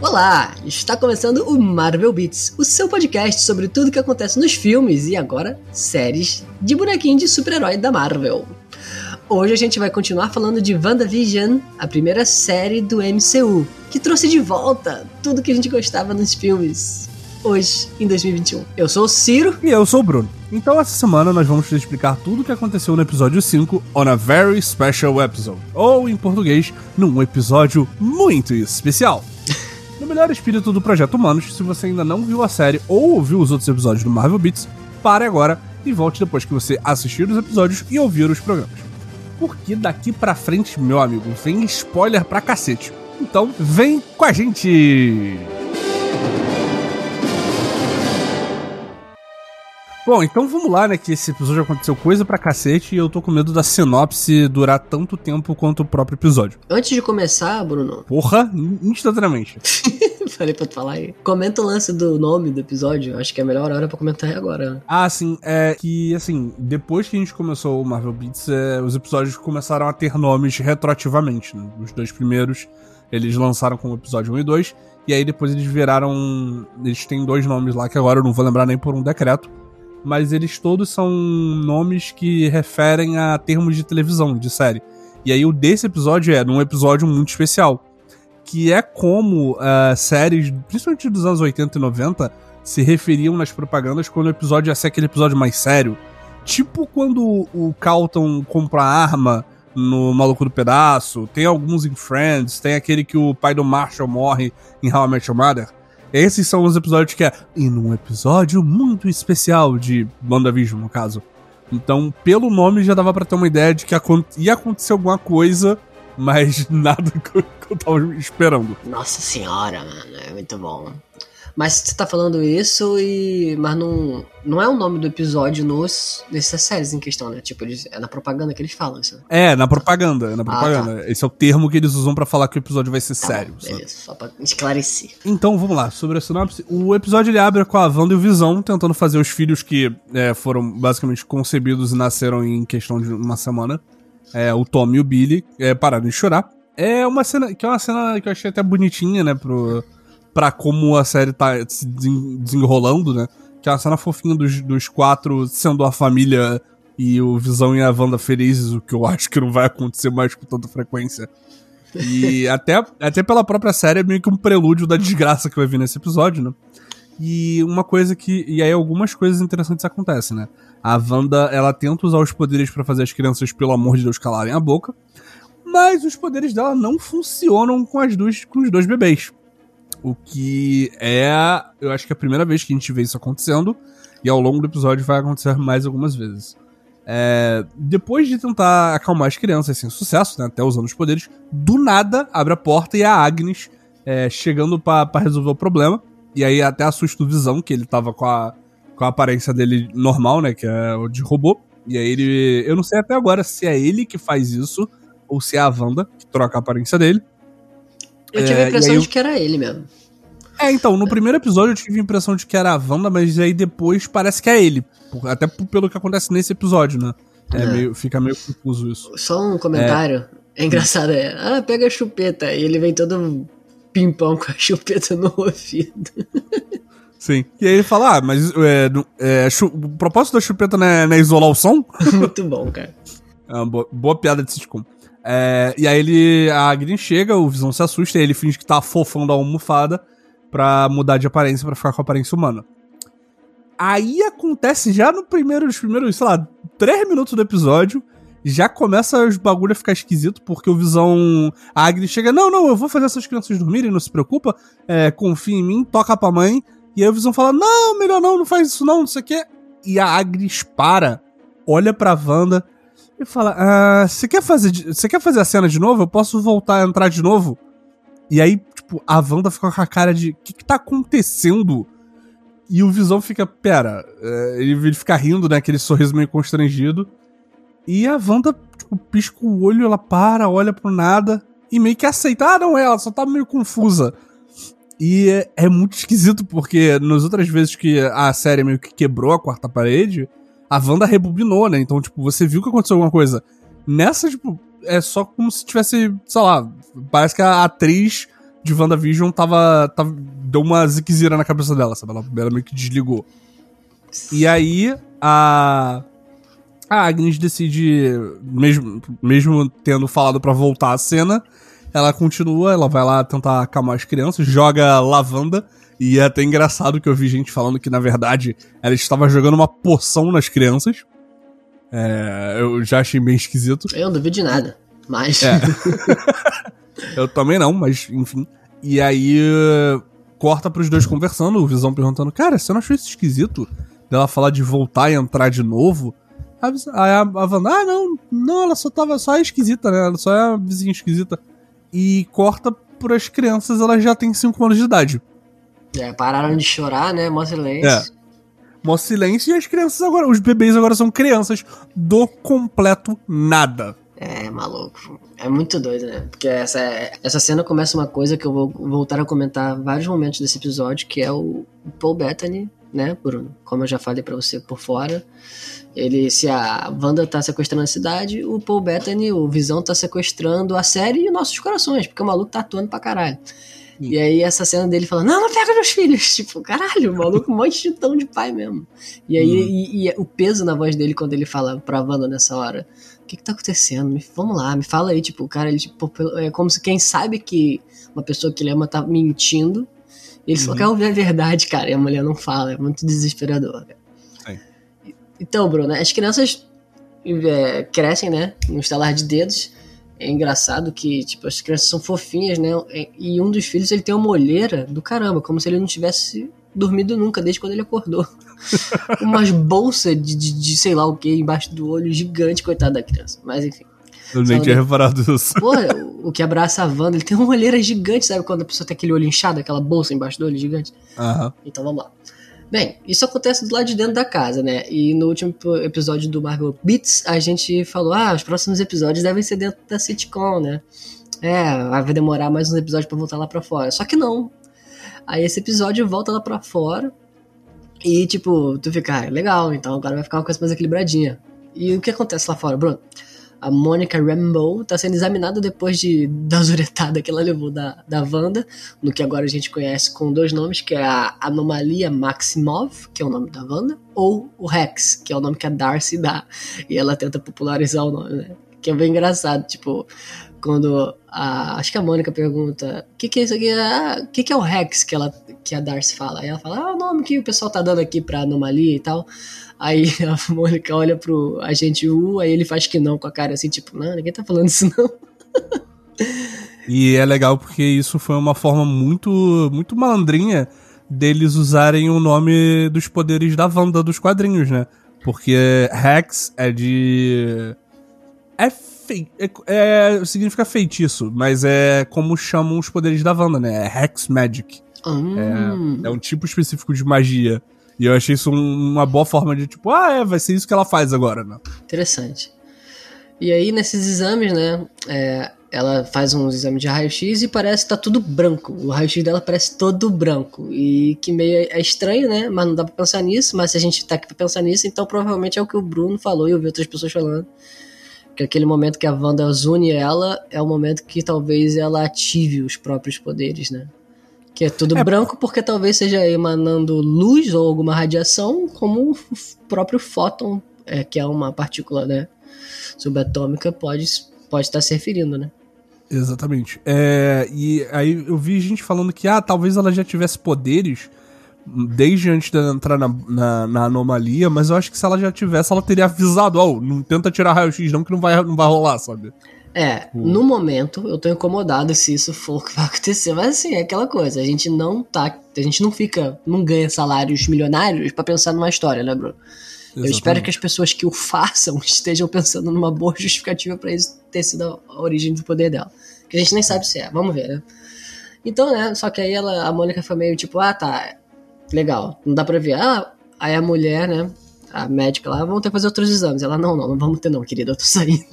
Olá, está começando o Marvel Beats, o seu podcast sobre tudo que acontece nos filmes e agora séries de bonequinho de super-herói da Marvel. Hoje a gente vai continuar falando de WandaVision, a primeira série do MCU, que trouxe de volta tudo que a gente gostava nos filmes. Hoje, em 2021. Eu sou o Ciro. E eu sou o Bruno. Então, essa semana nós vamos te explicar tudo o que aconteceu no episódio 5 on a very special episode. Ou, em português, num episódio muito especial. No melhor espírito do Projeto Humanos, se você ainda não viu a série ou ouviu os outros episódios do Marvel Beats, pare agora e volte depois que você assistir os episódios e ouvir os programas. Porque daqui pra frente, meu amigo, vem spoiler pra cacete. Então, vem com a gente! Bom, então vamos lá, né? Que esse episódio aconteceu coisa pra cacete e eu tô com medo da sinopse durar tanto tempo quanto o próprio episódio. Antes de começar, Bruno. Porra, instantaneamente. Falei pra tu falar aí. Comenta o lance do nome do episódio. Acho que é a melhor hora pra comentar agora. Ah, sim. É que, assim, depois que a gente começou o Marvel Beats, é, os episódios começaram a ter nomes retroativamente. Né? Os dois primeiros eles lançaram como episódio 1 e 2. E aí depois eles viraram. Eles têm dois nomes lá que agora eu não vou lembrar nem por um decreto mas eles todos são nomes que referem a termos de televisão, de série. E aí o desse episódio é num episódio muito especial, que é como uh, séries, principalmente dos anos 80 e 90, se referiam nas propagandas quando o episódio ia ser aquele episódio mais sério. Tipo quando o Calton compra arma no Maluco do Pedaço, tem alguns em Friends, tem aquele que o pai do Marshall morre em How I Met Your Mother. Esses são os episódios que é. E num episódio muito especial de WandaVision, no caso. Então, pelo nome já dava para ter uma ideia de que ia acontecer alguma coisa, mas nada que eu tava esperando. Nossa senhora, mano, é muito bom. Mas você tá falando isso e. Mas não, não é o nome do episódio nos, nessas séries em questão, né? Tipo, eles, é na propaganda que eles falam isso. Né? É, na propaganda, é na propaganda. Ah, tá. Esse é o termo que eles usam para falar que o episódio vai ser tá sério. Bom, beleza, só pra esclarecer. Então, vamos lá, sobre a sinopse. O episódio ele abre com a Wanda e o Visão tentando fazer os filhos que é, foram basicamente concebidos e nasceram em questão de uma semana. É, o Tom e o Billy é, pararam de chorar. É uma cena que é uma cena que eu achei até bonitinha, né, pro para como a série tá se desenrolando, né? Que é uma cena fofinha dos, dos quatro sendo a família e o Visão e a Wanda felizes, o que eu acho que não vai acontecer mais com tanta frequência. E até, até pela própria série é meio que um prelúdio da desgraça que vai vir nesse episódio, né? E uma coisa que. E aí algumas coisas interessantes acontecem, né? A Wanda, ela tenta usar os poderes para fazer as crianças, pelo amor de Deus, calarem a boca. Mas os poderes dela não funcionam com as duas, com os dois bebês. O que é, eu acho que é a primeira vez que a gente vê isso acontecendo. E ao longo do episódio vai acontecer mais algumas vezes. É, depois de tentar acalmar as crianças sem sucesso, né, até usando os poderes, do nada abre a porta e a Agnes é, chegando para resolver o problema. E aí até assusta o Visão, que ele tava com a, com a aparência dele normal, né, que é o de robô. E aí ele. Eu não sei até agora se é ele que faz isso ou se é a Wanda que troca a aparência dele. Eu tive a é, impressão de que era ele mesmo. É, então, no primeiro episódio eu tive a impressão de que era a Wanda, mas aí depois parece que é ele. Até pelo que acontece nesse episódio, né? É, é. Meio, fica meio confuso isso. Só um comentário. É, é engraçado, é. Ah, pega a chupeta. E ele vem todo pimpão com a chupeta no ouvido. Sim. E aí ele fala, ah, mas é, é, o propósito da chupeta não é, não é isolar o som? Muito bom, cara. É uma boa, boa piada de sitcom. É, e aí ele. A Agnes chega, o Visão se assusta, e ele finge que tá fofando a almofada pra mudar de aparência pra ficar com a aparência humana. Aí acontece já no primeiro, nos primeiros, sei lá, três minutos do episódio, já começa os bagulho a ficar esquisito, porque o Visão. A Agnes chega, não, não, eu vou fazer essas crianças dormirem, não se preocupa, é, confia em mim, toca pra mãe. E aí o Visão fala, não, melhor não, não faz isso não, não sei o quê. E a Agnes para, olha pra Wanda e fala: ah, Você quer fazer. Você quer fazer a cena de novo? Eu posso voltar a entrar de novo? E aí, tipo, a Wanda fica com a cara de. O que, que tá acontecendo? E o Visão fica, pera, é, ele, fica rindo, né? Aquele sorriso meio constrangido. E a Wanda, tipo, pisca o olho, ela para, olha pro nada e meio que aceita. Ah, não, ela só tá meio confusa. E é, é, muito esquisito, porque nas outras vezes que a série meio que quebrou a quarta parede, a Wanda rebobinou, né? Então, tipo, você viu que aconteceu alguma coisa. Nessa, tipo, é só como se tivesse, sei lá, parece que a atriz de WandaVision tava, tava deu uma ziquezira na cabeça dela, sabe? Ela, ela meio que desligou. E aí a a Agnes decide, mesmo, mesmo tendo falado para voltar à cena, ela continua, ela vai lá tentar acalmar as crianças, joga lavanda. E é até engraçado que eu vi gente falando que, na verdade, ela estava jogando uma poção nas crianças. É, eu já achei bem esquisito. Eu não duvido de nada, mas. É. eu também não, mas enfim. E aí corta pros dois conversando, o Visão perguntando: Cara, você não achou isso esquisito? Dela falar de voltar e entrar de novo? Aí a, a Wanda, ah, não, não, ela só tava só esquisita, né? Ela só é a vizinha esquisita. E corta pras crianças, elas já têm 5 anos de idade. É, pararam de chorar, né? Mó silêncio. É. Mó silêncio e as crianças agora, os bebês agora são crianças do completo nada. É, maluco. É muito doido, né? Porque essa, essa cena começa uma coisa que eu vou voltar a comentar vários momentos desse episódio, que é o Paul Bettany, né, Bruno? Como eu já falei para você por fora. Ele, se a Wanda tá sequestrando a cidade, o Paul Bettany, o Visão, tá sequestrando a série e nossos corações, porque o maluco tá atuando pra caralho. E aí essa cena dele falando, não, não pega meus filhos. Tipo, caralho, o maluco um monte de tão de pai mesmo. E aí uhum. e, e, o peso na voz dele quando ele fala pra Wanda nessa hora. O que que tá acontecendo? Me, vamos lá, me fala aí. Tipo, o cara, ele, tipo, é como se quem sabe que uma pessoa que ele ama tá mentindo. Ele uhum. só quer ouvir a verdade, cara. E a mulher não fala. É muito desesperador, cara. Então, Bruno, as crianças é, crescem, né? No estalar de dedos é engraçado que, tipo, as crianças são fofinhas, né? E um dos filhos, ele tem uma olheira do caramba, como se ele não tivesse dormido nunca, desde quando ele acordou. Umas bolsas de, de, de, sei lá o que embaixo do olho gigante, coitado da criança. Mas enfim. Eu nem tinha reparado isso. Porra, o que abraça a Wanda, ele tem uma olheira gigante, sabe? Quando a pessoa tem aquele olho inchado, aquela bolsa embaixo do olho gigante. Uhum. Então vamos lá. Bem, isso acontece do lado de dentro da casa, né? E no último episódio do Marvel Beats, a gente falou: ah, os próximos episódios devem ser dentro da sitcom, né? É, vai demorar mais uns episódios para voltar lá pra fora. Só que não. Aí esse episódio volta lá pra fora. E, tipo, tu fica, ah, legal, então agora vai ficar uma coisa mais equilibradinha. E o que acontece lá fora, Bruno? A Monica Rambeau está sendo examinada depois de, da zuretada que ela levou da, da Wanda, no que agora a gente conhece com dois nomes, que é a Anomalia Maximov, que é o nome da Wanda, ou o Rex, que é o nome que a Darcy dá, e ela tenta popularizar o nome, né? Que é bem engraçado, tipo, quando a, acho que a Mônica pergunta o que, que é isso aqui? Ah, o que, que é o Rex que, ela, que a Darcy fala? Aí ela fala, ah, o nome que o pessoal tá dando aqui pra anomalia e tal. Aí a Mônica olha pro agente U, aí ele faz que não com a cara assim, tipo, não, ninguém tá falando isso não. E é legal porque isso foi uma forma muito, muito malandrinha deles usarem o nome dos poderes da Wanda dos quadrinhos, né? Porque Rex é de. É, fei... é, é significa feitiço, mas é como chamam os poderes da Wanda, né? É Hex Magic. Hum. É, é um tipo específico de magia. E eu achei isso um, uma boa forma de, tipo, ah, é, vai ser isso que ela faz agora, né? Interessante. E aí, nesses exames, né, é, ela faz uns exames de raio-x e parece que tá tudo branco. O raio-x dela parece todo branco. E que meio é estranho, né? Mas não dá pra pensar nisso. Mas se a gente tá aqui pra pensar nisso, então provavelmente é o que o Bruno falou e eu vi outras pessoas falando. Que aquele momento que a Wanda une ela é o momento que talvez ela ative os próprios poderes, né? Que é tudo é. branco porque talvez seja emanando luz ou alguma radiação, como o próprio fóton, é, que é uma partícula né, subatômica, pode, pode estar se referindo, né? Exatamente. É, e aí eu vi gente falando que, ah, talvez ela já tivesse poderes desde antes de entrar na, na, na, anomalia, mas eu acho que se ela já tivesse, ela teria avisado, ó, oh, não tenta tirar raio-x não que não vai, não vai rolar, sabe? É, hum. no momento eu tô incomodado se isso for o que vai acontecer, mas assim, é aquela coisa, a gente não tá, a gente não fica, não ganha salários milionários para pensar numa história, né, Bruno? Exatamente. Eu espero que as pessoas que o façam estejam pensando numa boa justificativa para isso ter sido a origem do poder dela. Que a gente nem sabe se é, vamos ver, né? Então, né, só que aí ela, a Mônica foi meio tipo, ah, tá, legal, não dá pra ver. Ah, aí a mulher, né, a médica lá, vamos ter que fazer outros exames. Ela, não, não, não vamos ter não, querida, eu tô saindo.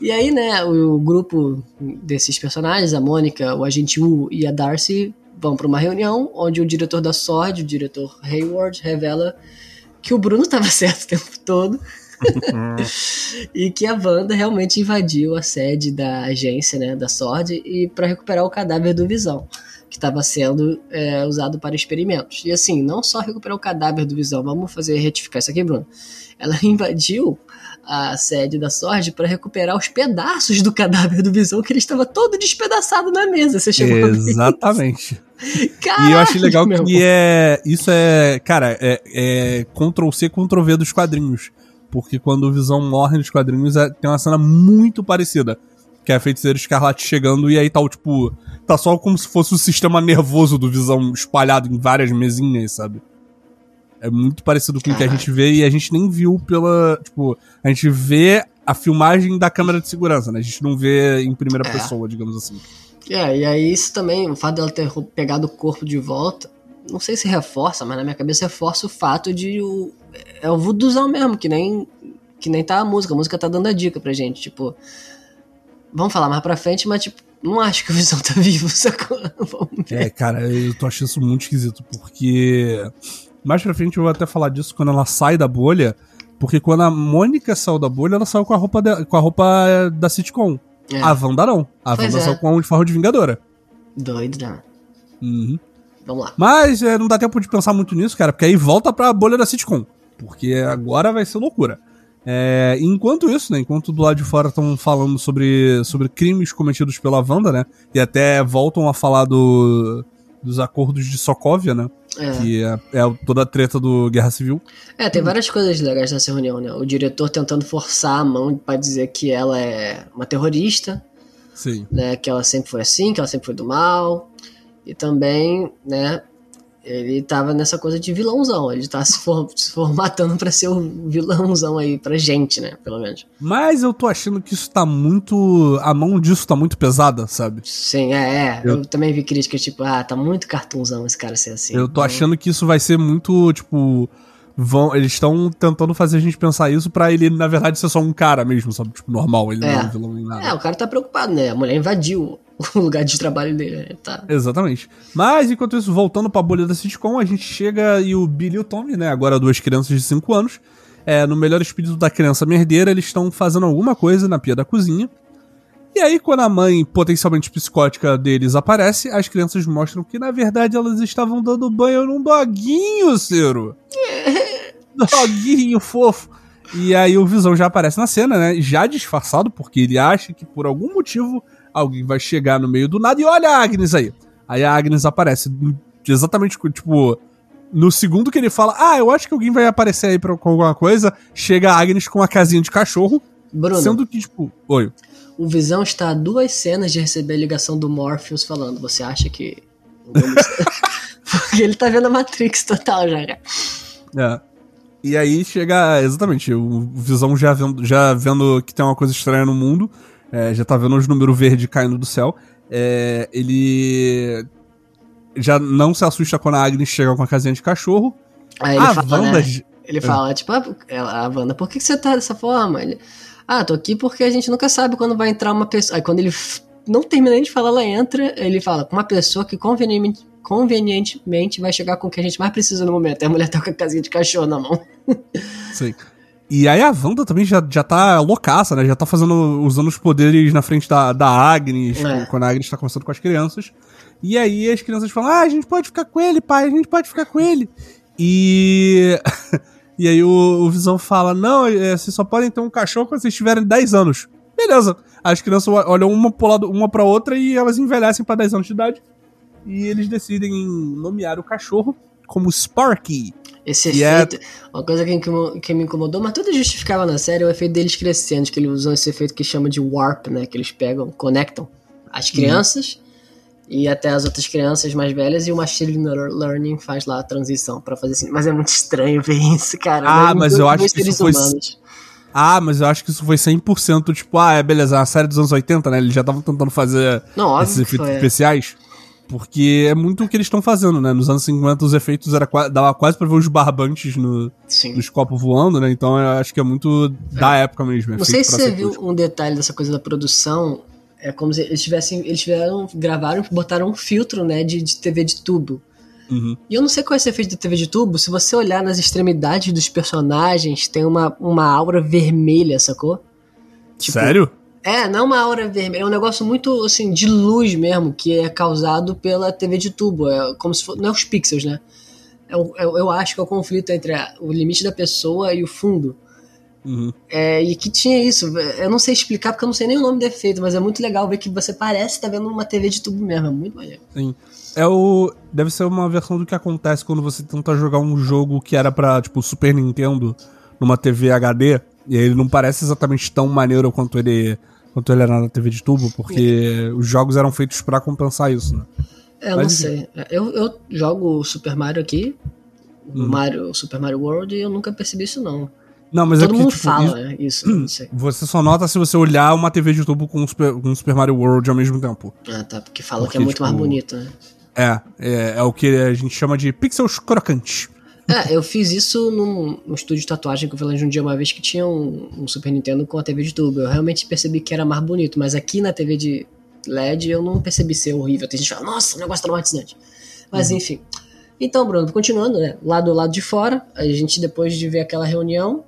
E aí, né, o, o, grupo desses personagens, a Mônica, o agente U e a Darcy, vão para uma reunião onde o diretor da SWORD, o diretor Hayward, revela que o Bruno estava certo o tempo todo. e que a Wanda realmente invadiu a sede da agência, né, da SWORD, e para recuperar o cadáver do Visão, que estava sendo é, usado para experimentos. E assim, não só recuperar o cadáver do Visão, vamos fazer retificar isso aqui, Bruno. Ela invadiu a sede da Sword para recuperar os pedaços do cadáver do Visão, que ele estava todo despedaçado na mesa. Você chegou Exatamente. Caraca, e eu achei legal que é. Isso é. Cara, é, é Ctrl C, Ctrl V dos quadrinhos. Porque quando o Visão morre nos quadrinhos, é, tem uma cena muito parecida. Que é a feiticeira escarlate chegando e aí tá tipo. Tá só como se fosse o sistema nervoso do Visão espalhado em várias mesinhas, sabe? É muito parecido com o que a gente vê e a gente nem viu pela. Tipo, a gente vê a filmagem da câmera de segurança, né? A gente não vê em primeira é. pessoa, digamos assim. É, e aí isso também, o fato dela ter pegado o corpo de volta, não sei se reforça, mas na minha cabeça reforça o fato de o. É o vuduzão mesmo, que nem. Que nem tá a música. A música tá dando a dica pra gente, tipo. Vamos falar mais pra frente, mas tipo, não acho que o Visão tá vivo, sacou? Vamos ver. É, cara, eu tô achando isso muito esquisito, porque mais pra frente eu vou até falar disso quando ela sai da bolha. Porque quando a Mônica saiu da bolha, ela saiu com a roupa, de, com a roupa da sitcom. É. A Wanda não. A pois Wanda é. saiu com a uniforme de Vingadora. Doido, né? Uhum. Vamos lá. Mas é, não dá tempo de pensar muito nisso, cara, porque aí volta pra bolha da sitcom. Porque agora vai ser loucura. É, enquanto isso, né? Enquanto do lado de fora estão falando sobre, sobre crimes cometidos pela Wanda, né? E até voltam a falar do, dos acordos de Sokovia, né? É. Que é, é, toda a treta do Guerra Civil. É, tem várias coisas legais nessa reunião, né? O diretor tentando forçar a mão para dizer que ela é uma terrorista. Sim. Né? Que ela sempre foi assim, que ela sempre foi do mal. E também, né? Ele tava nessa coisa de vilãozão. Ele tá se, for, se formatando pra ser o vilãozão aí pra gente, né? Pelo menos. Mas eu tô achando que isso tá muito. A mão disso tá muito pesada, sabe? Sim, é, é. Eu, eu também vi críticas tipo, ah, tá muito cartunzão esse cara ser assim. Eu tô então... achando que isso vai ser muito, tipo. Vão, eles estão tentando fazer a gente pensar isso para ele, na verdade, ser só um cara mesmo, sabe? Tipo, normal, ele é. não é um vilão nem nada. É, o cara tá preocupado, né? A mulher invadiu o lugar de trabalho dele. Né? Tá. Exatamente. Mas, enquanto isso, voltando pra bolha da sitcom, a gente chega e o Billy e o Tommy, né? Agora duas crianças de 5 anos, é, no melhor espírito da criança merdeira, eles estão fazendo alguma coisa na pia da cozinha. E aí, quando a mãe potencialmente psicótica deles aparece, as crianças mostram que, na verdade, elas estavam dando banho num doguinho, Ciro. doguinho fofo. E aí o Visão já aparece na cena, né? Já disfarçado, porque ele acha que por algum motivo alguém vai chegar no meio do nada e olha a Agnes aí. Aí a Agnes aparece exatamente, tipo, no segundo que ele fala, ah, eu acho que alguém vai aparecer aí pra, com alguma coisa, chega a Agnes com uma casinha de cachorro. Bruno, sendo que, tipo, oi. O Visão está a duas cenas de receber a ligação do Morpheus falando, você acha que. Porque ele tá vendo a Matrix total já, cara. É. E aí chega, exatamente, o Visão já vendo, já vendo que tem uma coisa estranha no mundo, é, já tá vendo os números verdes caindo do céu. É, ele já não se assusta quando a Agnes chega com a casinha de cachorro. Aí ele a fala, Wanda... né? Ele fala, tipo, ah, a Wanda, por que você tá dessa forma? Ele, ah, tô aqui porque a gente nunca sabe quando vai entrar uma pessoa. Aí quando ele não termina de falar, ela entra, ele fala, com uma pessoa que convenientemente, convenientemente vai chegar com o que a gente mais precisa no momento. E a mulher tá com a casinha de cachorro na mão. Sim. E aí a Wanda também já, já tá loucaça, né? Já tá fazendo, usando os poderes na frente da, da Agnes, é. quando a Agnes tá conversando com as crianças. E aí as crianças falam, ah, a gente pode ficar com ele, pai, a gente pode ficar com ele. E... e aí o, o Visão fala, não, é, vocês só podem ter um cachorro quando vocês tiverem 10 anos. Beleza. As crianças olham uma, pro lado, uma pra outra e elas envelhecem para 10 anos de idade. E eles decidem nomear o cachorro como Sparky. Esse é efeito. É... Uma coisa que, que, me incomodou, mas tudo justificava na série, é o efeito deles crescendo, que eles usam esse efeito que chama de warp, né? Que eles pegam, conectam as uhum. crianças e até as outras crianças mais velhas, e o Machine Learning faz lá a transição para fazer assim. Mas é muito estranho ver isso, cara. Ah, mas eu acho que isso foi. Humanos. Ah, mas eu acho que isso foi 100% tipo, ah, é beleza, a série dos anos 80, né? Eles já estavam tentando fazer Não, esses efeitos foi, é. especiais. Porque é muito o que eles estão fazendo, né? Nos anos 50 os efeitos era dava quase pra ver os barbantes no, nos copos voando, né? Então eu acho que é muito da é. época mesmo. Não sei se você viu um detalhe dessa coisa da produção. É como se eles tivessem. Eles tiveram. gravaram botaram um filtro, né? De, de TV de tubo. Uhum. E eu não sei qual é esse efeito da TV de tubo. Se você olhar nas extremidades dos personagens, tem uma, uma aura vermelha, sacou? Tipo, Sério? É, não uma aura vermelha, é um negócio muito assim de luz mesmo, que é causado pela TV de tubo. É como se fosse. Não é os pixels, né? É, é, eu acho que é o conflito entre a, o limite da pessoa e o fundo. Uhum. É, e que tinha isso. Eu não sei explicar porque eu não sei nem o nome do efeito, mas é muito legal ver que você parece estar tá vendo uma TV de tubo mesmo. É muito maneiro. Sim. É o. Deve ser uma versão do que acontece quando você tenta jogar um jogo que era pra, tipo, Super Nintendo numa TV HD. E ele não parece exatamente tão maneiro quanto ele quanto ele era na TV de tubo, porque os jogos eram feitos para compensar isso, né? É, eu Mas, não sei. Eu, eu jogo Super Mario aqui, hum. Mario, Super Mario World, e eu nunca percebi isso, não. Não, mas é Todo é mundo tipo, fala isso, isso não sei. Você só nota se você olhar uma TV de tubo com Super, com Super Mario World ao mesmo tempo. Ah, tá, porque fala porque, que é muito tipo, mais bonito, né? É, é, é, o que a gente chama de pixels crocantes. É, eu fiz isso num, num estúdio de tatuagem que eu falei um dia uma vez que tinha um, um, Super Nintendo com a TV de tubo. Eu realmente percebi que era mais bonito, mas aqui na TV de LED eu não percebi ser horrível. Tem gente que fala, nossa, negócio traumatizante. Mas uhum. enfim. Então, Bruno, continuando, né? Lá do lado de fora, a gente depois de ver aquela reunião,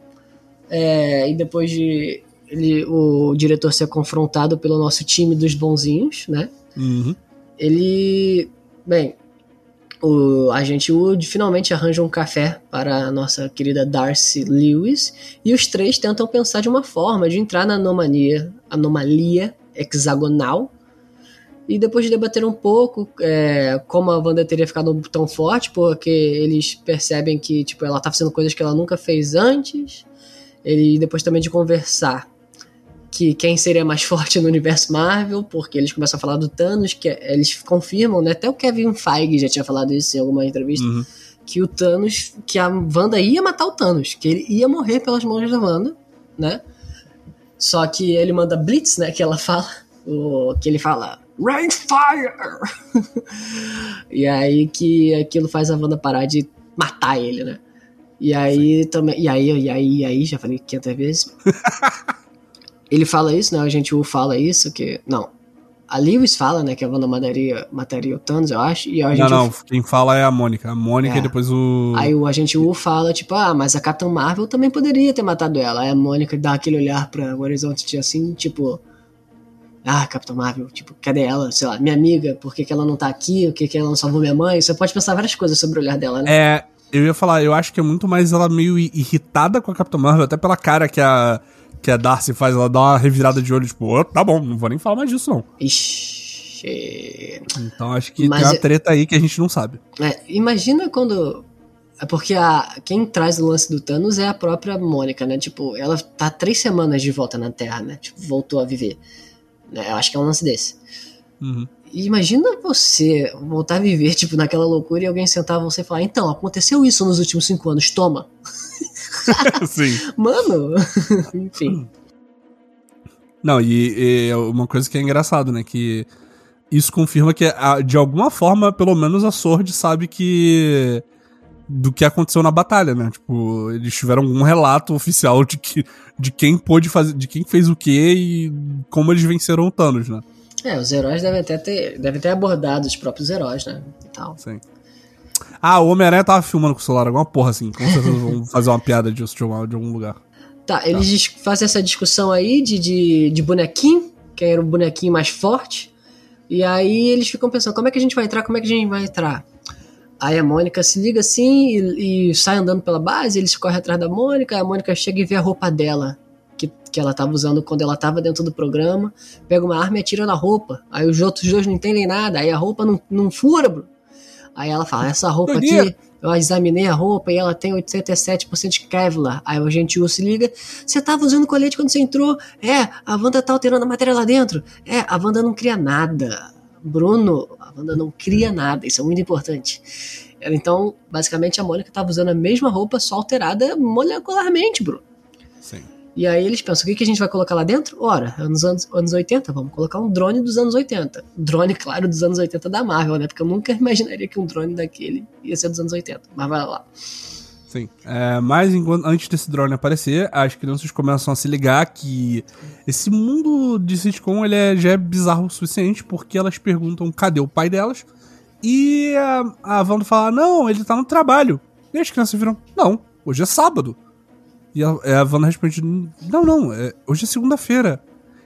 é, e depois de ele, o diretor ser confrontado pelo nosso time dos bonzinhos, né? Uhum. Ele. Bem, o agente Wood finalmente arranja um café para a nossa querida Darcy Lewis e os três tentam pensar de uma forma de entrar na anomalia, anomalia hexagonal. E depois de debater um pouco é, como a Wanda teria ficado tão forte, porque eles percebem que tipo, ela está fazendo coisas que ela nunca fez antes. Ele depois também de conversar que quem seria mais forte no universo Marvel, porque eles começam a falar do Thanos, que é, eles confirmam, né? Até o Kevin Feige já tinha falado isso em alguma entrevista, uhum. que o Thanos, que a Wanda ia matar o Thanos, que ele ia morrer pelas mãos da Wanda, né? Só que ele manda Blitz, né? Que ela fala, o, que ele fala Rain Fire! e aí que aquilo faz a Wanda parar de matar ele, né? E aí Sim. também. E aí, e aí, e aí, já falei 500 vezes. ele fala isso, né? A gente o fala isso, que. Não. A Lewis fala, né, que a Wanda mataria, mataria o Thanos, eu acho. E a não, não, quem fala é a Mônica. A Mônica é. e depois o. Aí o agente U fala, tipo, ah, mas a Capitã Marvel também poderia ter matado ela. Aí a Mônica dá aquele olhar para o horizonte assim, tipo. Ah, Capitã Marvel, tipo, cadê ela? Sei lá, minha amiga, por que, que ela não tá aqui? Por que, que ela não salvou minha mãe? Você pode pensar várias coisas sobre o olhar dela, né? É, eu ia falar, eu acho que é muito mais ela meio irritada com a Capitã Marvel, até pela cara que a que a Darcy faz, ela dá uma revirada de olho, tipo, oh, tá bom, não vou nem falar mais disso, não. Ixi. Então acho que Mas tem uma treta aí que a gente não sabe. É, imagina quando. É porque a, quem traz o lance do Thanos é a própria Mônica, né? Tipo, ela tá três semanas de volta na Terra, né? Tipo, voltou a viver. Né? Eu acho que é um lance desse. Uhum. Imagina você voltar a viver, tipo, naquela loucura e alguém sentar você e falar: Então, aconteceu isso nos últimos cinco anos, toma. Sim. Mano, enfim. Não, e, e, uma coisa que é engraçado, né? Que isso confirma que, de alguma forma, pelo menos a Sword sabe que. do que aconteceu na batalha, né? Tipo, eles tiveram um relato oficial de, que, de quem pôde fazer. de quem fez o que e como eles venceram o Thanos, né? É, os heróis devem até ter, devem ter abordado os próprios heróis, né? E tal. Sim. Ah, o Homem-Aranha tava filmando com o celular, alguma porra assim. Com certeza vão fazer uma piada disso de, uma, de algum lugar. Tá, eles tá. fazem essa discussão aí de, de, de bonequinho, quem era o bonequinho mais forte. E aí eles ficam pensando, como é que a gente vai entrar? Como é que a gente vai entrar? Aí a Mônica se liga assim e, e sai andando pela base, eles correm atrás da Mônica, a Mônica chega e vê a roupa dela, que, que ela tava usando quando ela tava dentro do programa, pega uma arma e atira na roupa. Aí os outros dois não entendem nada, aí a roupa não, não fura, bro. Aí ela fala: essa roupa aqui, eu examinei a roupa e ela tem 87% de Kevlar. Aí o agente U se liga: você tava usando colete quando você entrou? É, a Wanda tá alterando a matéria lá dentro. É, a Wanda não cria nada. Bruno, a Wanda não cria nada, isso é muito importante. Então, basicamente, a Mônica tava usando a mesma roupa, só alterada molecularmente, Bruno. Sim. E aí eles pensam, o que, que a gente vai colocar lá dentro? Ora, anos, anos, anos 80, vamos colocar um drone dos anos 80. Drone, claro, dos anos 80 da Marvel, né? Porque eu nunca imaginaria que um drone daquele ia ser dos anos 80. Mas vai lá. Sim. É, mas enquanto, antes desse drone aparecer, as crianças começam a se ligar que esse mundo de sitcom ele é, já é bizarro o suficiente porque elas perguntam cadê o pai delas E a, a Wanda fala: Não, ele tá no trabalho. E as crianças viram: Não, hoje é sábado. E a, a Wanda responde: Não, não, é, hoje é segunda-feira.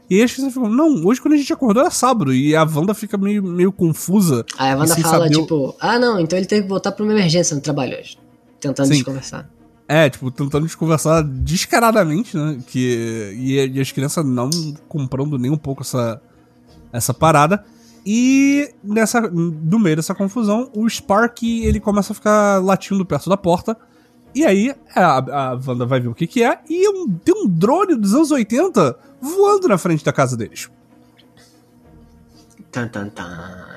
E aí as crianças ficam: Não, hoje quando a gente acordou era sábado. E a Wanda fica meio, meio confusa. Aí a Wanda fala: Tipo, ah, não, então ele teve que voltar pra uma emergência no trabalho hoje. Tentando Sim. desconversar. É, tipo, tentando desconversar descaradamente, né? Que, e, e as crianças não comprando nem um pouco essa, essa parada. E nessa, no meio dessa confusão, o Spark ele começa a ficar latindo perto da porta. E aí a, a Wanda vai ver o que, que é. E um, tem um drone dos anos 80 voando na frente da casa deles. Tan, tan, tan.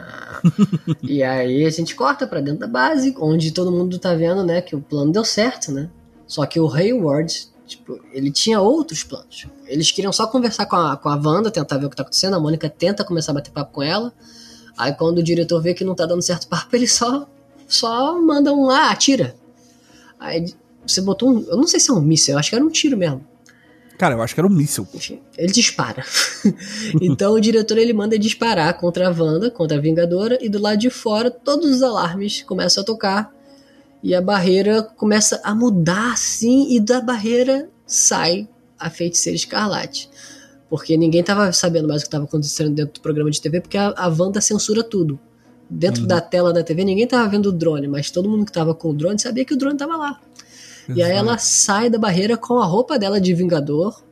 e aí a gente corta para dentro da base, onde todo mundo tá vendo, né, que o plano deu certo, né? Só que o Hayward, tipo, ele tinha outros planos. Eles queriam só conversar com a, com a Wanda, tentar ver o que tá acontecendo. A Mônica tenta começar a bater papo com ela. Aí quando o diretor vê que não tá dando certo papo, ele só, só manda um, ah, atira. Aí você botou um, eu não sei se é um míssil, eu acho que era um tiro mesmo. Cara, eu acho que era um míssil. Ele dispara. então o diretor ele manda disparar contra a Wanda, contra a Vingadora, e do lado de fora todos os alarmes começam a tocar e a barreira começa a mudar assim, e da barreira sai a feiticeira escarlate. Porque ninguém estava sabendo mais o que estava acontecendo dentro do programa de TV, porque a, a Wanda censura tudo. Dentro uhum. da tela da TV ninguém estava vendo o drone, mas todo mundo que estava com o drone sabia que o drone estava lá. Exato. E aí ela sai da barreira com a roupa dela de Vingador,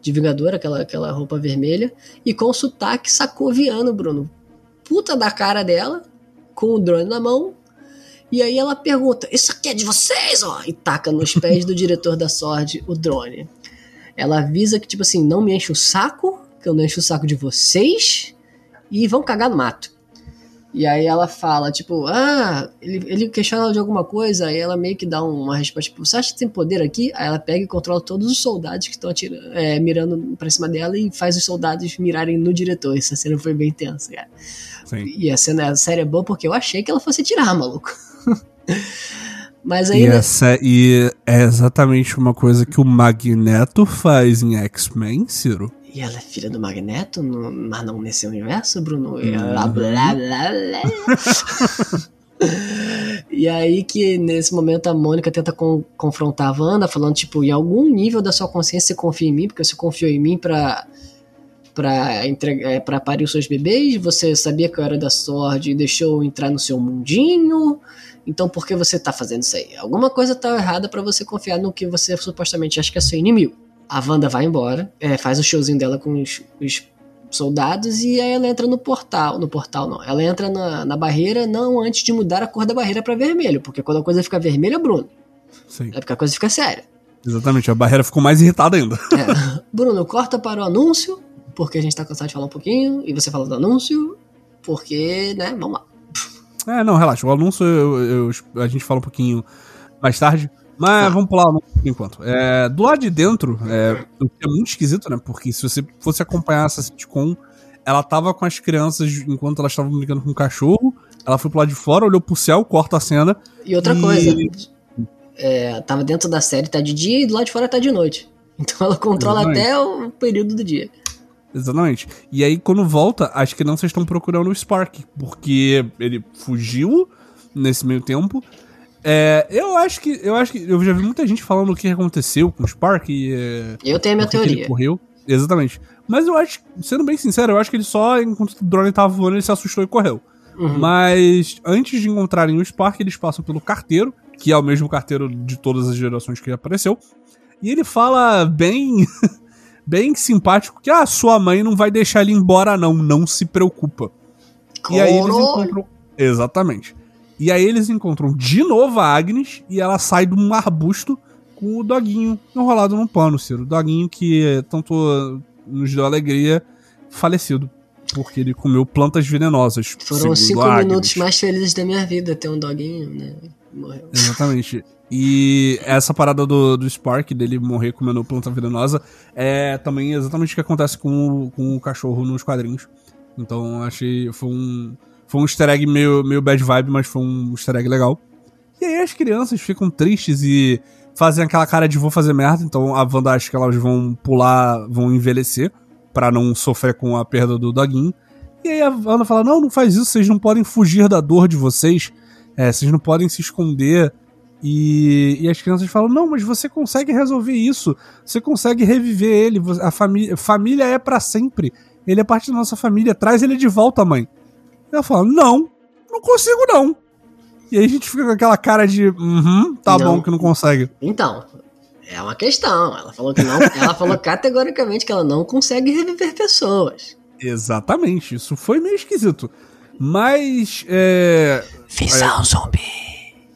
de Vingador, aquela, aquela roupa vermelha, e com o sotaque sacoviano, Bruno. Puta da cara dela, com o drone na mão, e aí ela pergunta: Isso aqui é de vocês, ó? E taca nos pés do diretor da Sword o drone. Ela avisa que, tipo assim, não me enche o saco, que eu não encho o saco de vocês, e vão cagar no mato. E aí ela fala, tipo, ah, ele, ele questiona ela de alguma coisa, aí ela meio que dá uma resposta, tipo, você acha que tem poder aqui? Aí ela pega e controla todos os soldados que estão é, mirando pra cima dela e faz os soldados mirarem no diretor. Essa cena foi bem tensa, cara. Sim. E a cena, a série é boa porque eu achei que ela fosse tirar, maluco. Mas aí. E, essa, e é exatamente uma coisa que o Magneto faz em X-Men, Ciro. E ela é filha do Magneto, no, mas não nesse universo, Bruno? E, uhum. blá, blá, blá. e aí que nesse momento a Mônica tenta com, confrontar a Wanda, falando, tipo, em algum nível da sua consciência você confia em mim, porque você confiou em mim pra, pra, entregar, é, pra parir os seus bebês, você sabia que eu era da Sword e deixou eu entrar no seu mundinho, então por que você tá fazendo isso aí? Alguma coisa tá errada para você confiar no que você supostamente acha que é seu inimigo a Wanda vai embora, é, faz o showzinho dela com os, os, soldados e aí ela entra no portal. No portal não. Ela entra na, na barreira não antes de mudar a cor da barreira para vermelho. Porque quando a coisa fica vermelha, Bruno. Sim. É porque a coisa fica séria. Exatamente, a barreira ficou mais irritada ainda. É. Bruno, corta para o anúncio, porque a gente tá cansado de falar um pouquinho, e você fala do anúncio, porque, né, vamos lá. É, não, relaxa. O anúncio eu, eu, a gente fala um pouquinho mais tarde. Mas tá. vamos pular por enquanto. É, do lado de dentro, é, é muito esquisito, né? Porque se você fosse acompanhar essa sitcom, ela tava com as crianças enquanto elas estavam brincando com o cachorro. Ela foi pro lado de fora, olhou pro céu, corta a cena. E outra e... coisa, é, tava dentro da série, tá de dia e do lado de fora tá de noite. Então ela controla Exatamente. até o período do dia. Exatamente. E aí, quando volta, as crianças estão procurando o Spark, porque ele fugiu nesse meio tempo. É, eu acho que. Eu acho que. Eu já vi muita gente falando o que aconteceu com o Spark e. É, eu tenho a minha teoria. ele correu. Exatamente. Mas eu acho, sendo bem sincero, eu acho que ele só, enquanto o drone tava voando, ele se assustou e correu. Uhum. Mas antes de encontrarem o Spark, eles passam pelo carteiro, que é o mesmo carteiro de todas as gerações que apareceu. E ele fala bem. bem simpático que ah, sua mãe não vai deixar ele embora, não. Não se preocupa. E aí eles encontram. Exatamente. E aí eles encontram de novo a Agnes e ela sai de um arbusto com o doguinho enrolado num pano, Ciro. O doguinho que tanto nos deu alegria, falecido. Porque ele comeu plantas venenosas. Foram cinco minutos mais felizes da minha vida ter um doguinho, né? Morreu. Exatamente. E essa parada do, do Spark, dele morrer comendo planta venenosa, é também exatamente o que acontece com o, com o cachorro nos quadrinhos. Então achei. Foi um foi um easter egg meio, meio bad vibe, mas foi um easter egg legal. E aí as crianças ficam tristes e fazem aquela cara de vou fazer merda, então a Wanda acha que elas vão pular, vão envelhecer para não sofrer com a perda do doguinho. E aí a Wanda fala: Não, não faz isso, vocês não podem fugir da dor de vocês, é, vocês não podem se esconder. E, e, as crianças falam: Não, mas você consegue resolver isso, você consegue reviver ele, a família, família é para sempre, ele é parte da nossa família, traz ele de volta, mãe. E ela fala: Não, não consigo não. E aí a gente fica com aquela cara de: Uhum, tá não. bom que não consegue. Então, é uma questão. Ela falou que não. ela falou categoricamente que ela não consegue reviver pessoas. Exatamente, isso foi meio esquisito. Mas. É. Visão é... zumbi.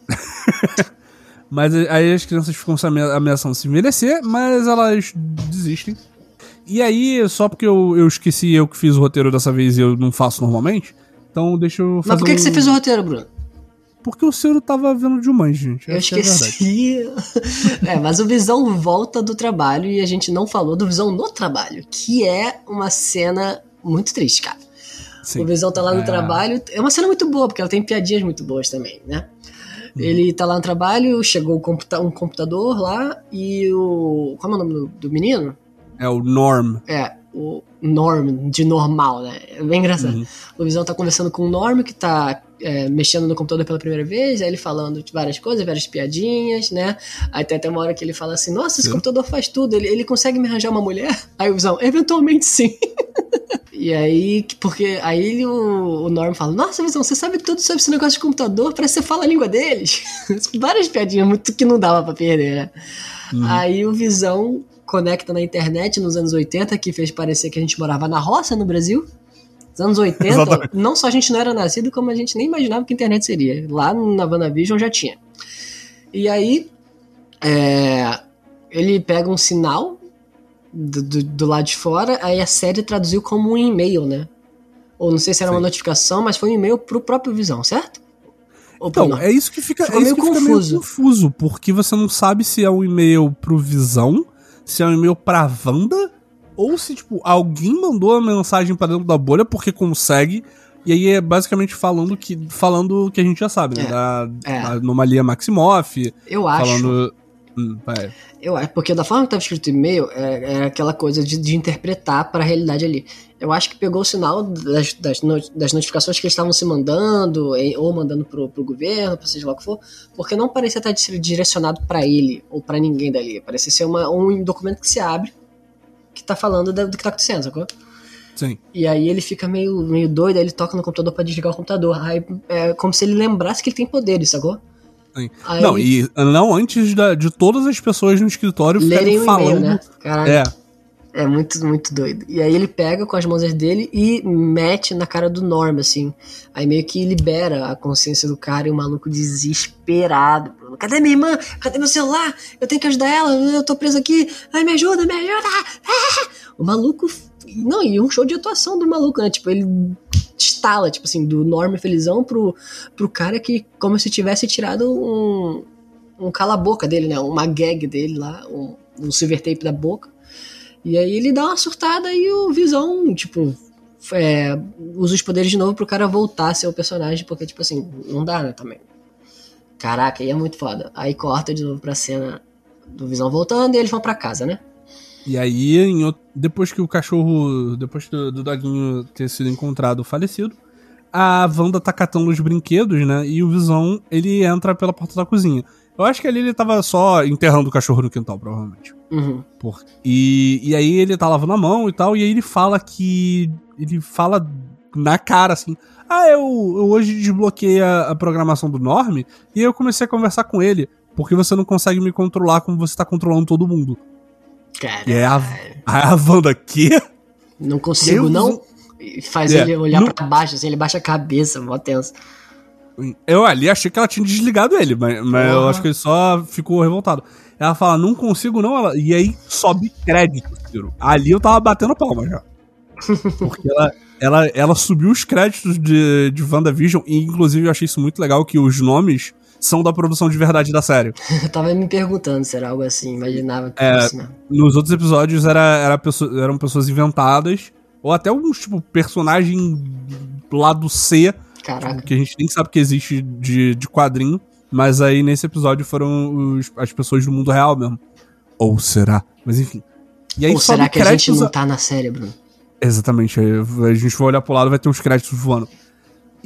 mas aí as crianças ficam se ameaçando se envelhecer, mas elas desistem. E aí, só porque eu, eu esqueci eu que fiz o roteiro dessa vez e eu não faço normalmente, então deixa eu fazer. Mas por que, um... que você fez o roteiro, Bruno? Porque o Ciro tava vendo de mãe, gente. Eu Essa é esqueci. É, é, mas o Visão volta do trabalho e a gente não falou do Visão no trabalho, que é uma cena muito triste, cara. Sim. O Visão tá lá no é. trabalho. É uma cena muito boa, porque ela tem piadinhas muito boas também, né? Uhum. Ele tá lá no trabalho, chegou um, computa computador lá e o. Qual é o nome do menino? É o Norm. É, o Norm, de normal, né? É bem engraçado. Uhum. O Visão tá conversando com o Norm, que tá é, mexendo no computador pela primeira vez, aí ele falando de várias coisas, várias piadinhas, né? Aí tem até uma hora que ele fala assim: Nossa, esse sim. computador faz tudo, ele, ele consegue me arranjar uma mulher? Aí o Visão, eventualmente sim. e aí, porque aí o, o Norm fala: Nossa, Visão, você sabe tudo sobre esse negócio de computador, parece que você fala a língua deles. várias piadinhas, muito que não dava pra perder, né? Uhum. Aí o Visão conecta na internet nos anos 80, que fez parecer que a gente morava na roça no Brasil. Nos anos 80, Exatamente. não só a gente não era nascido, como a gente nem imaginava que a internet seria. Lá na WandaVision já tinha. E aí, é, ele pega um sinal do, do, do, lado de fora, aí a série traduziu como um e-mail, né? Ou não sei se era Sim. uma notificação, mas foi um e-mail pro próprio Visão, certo? Ou então, é isso que fica, é meio, confuso. Fica meio confuso, porque você não sabe se é um e-mail pro Visão se é um e-mail pra Wanda, ou se, tipo, alguém mandou a mensagem para dentro da bolha porque consegue. E aí é basicamente falando que falando que a gente já sabe, né? É, da, é. da anomalia Maximoff. Eu acho. Falando. Hum, eu acho, porque da forma que estava escrito o e-mail, é, é, aquela coisa de, de interpretar para a realidade ali. Eu acho que pegou o sinal das, das, das notificações que eles estavam se mandando, ou mandando pro, pro governo, pra seja lá o que for, porque não parecia estar direcionado para ele ou para ninguém dali. Parecia ser uma, um documento que se abre, que tá falando do, do que tá acontecendo, sacou? Sim. E aí ele fica meio, meio doido, aí ele toca no computador para desligar o computador. Aí é como se ele lembrasse que ele tem poderes, sacou? Aí, não, e não antes da, de todas as pessoas no escritório ficarem falando. Né? Caralho. É. É muito, muito doido. E aí ele pega com as mãos dele e mete na cara do Norm, assim. Aí meio que libera a consciência do cara e o maluco desesperado. Cadê minha irmã? Cadê meu celular? Eu tenho que ajudar ela, eu tô preso aqui. Ai, me ajuda, me ajuda! Ah! O maluco. Não, e um show de atuação do maluco, né? Tipo, ele estala, tipo assim, do Norm felizão pro, pro cara que, como se tivesse tirado um, um cala-boca dele, né? Uma gag dele lá, um, um silver tape da boca. E aí ele dá uma surtada e o Visão, tipo, é, usa os poderes de novo pro cara voltar a ser o personagem, porque, tipo assim, não dá, né, também. Caraca, aí é muito foda. Aí corta de novo pra cena do Visão voltando e eles vão pra casa, né? E aí, em, depois que o cachorro. Depois do, do Doguinho ter sido encontrado falecido, a Wanda tá catando os brinquedos, né? E o Visão, ele entra pela porta da cozinha. Eu acho que ali ele tava só enterrando o cachorro no quintal, provavelmente. Uhum. Por... E, e aí ele tá lavando a mão e tal, e aí ele fala que. Ele fala na cara assim. Ah, eu, eu hoje desbloqueei a, a programação do Norm e eu comecei a conversar com ele. Porque você não consegue me controlar como você tá controlando todo mundo. Cara. E a, a Wanda, quê? Não consigo, não. Faz é, ele olhar não... pra baixo, assim, ele baixa a cabeça, mó tenso. Eu ali achei que ela tinha desligado ele, mas, mas eu acho que ele só ficou revoltado. Ela fala, não consigo não, ela... e aí sobe crédito, Ciro. Ali eu tava batendo palma já. Porque ela, ela, ela subiu os créditos de, de WandaVision, e inclusive eu achei isso muito legal, que os nomes são da produção de verdade da série. eu tava me perguntando se era algo assim, imaginava que é, fosse, né? Nos outros episódios era, era pessoa, eram pessoas inventadas, ou até alguns, tipo, personagem lado C Caraca. que a gente nem sabe que existe de, de quadrinho. Mas aí nesse episódio foram os, as pessoas do mundo real mesmo. Ou será? Mas enfim. E aí Ou será que a gente não tá na série, Bruno? Exatamente. A gente vai olhar pro lado vai ter uns créditos voando.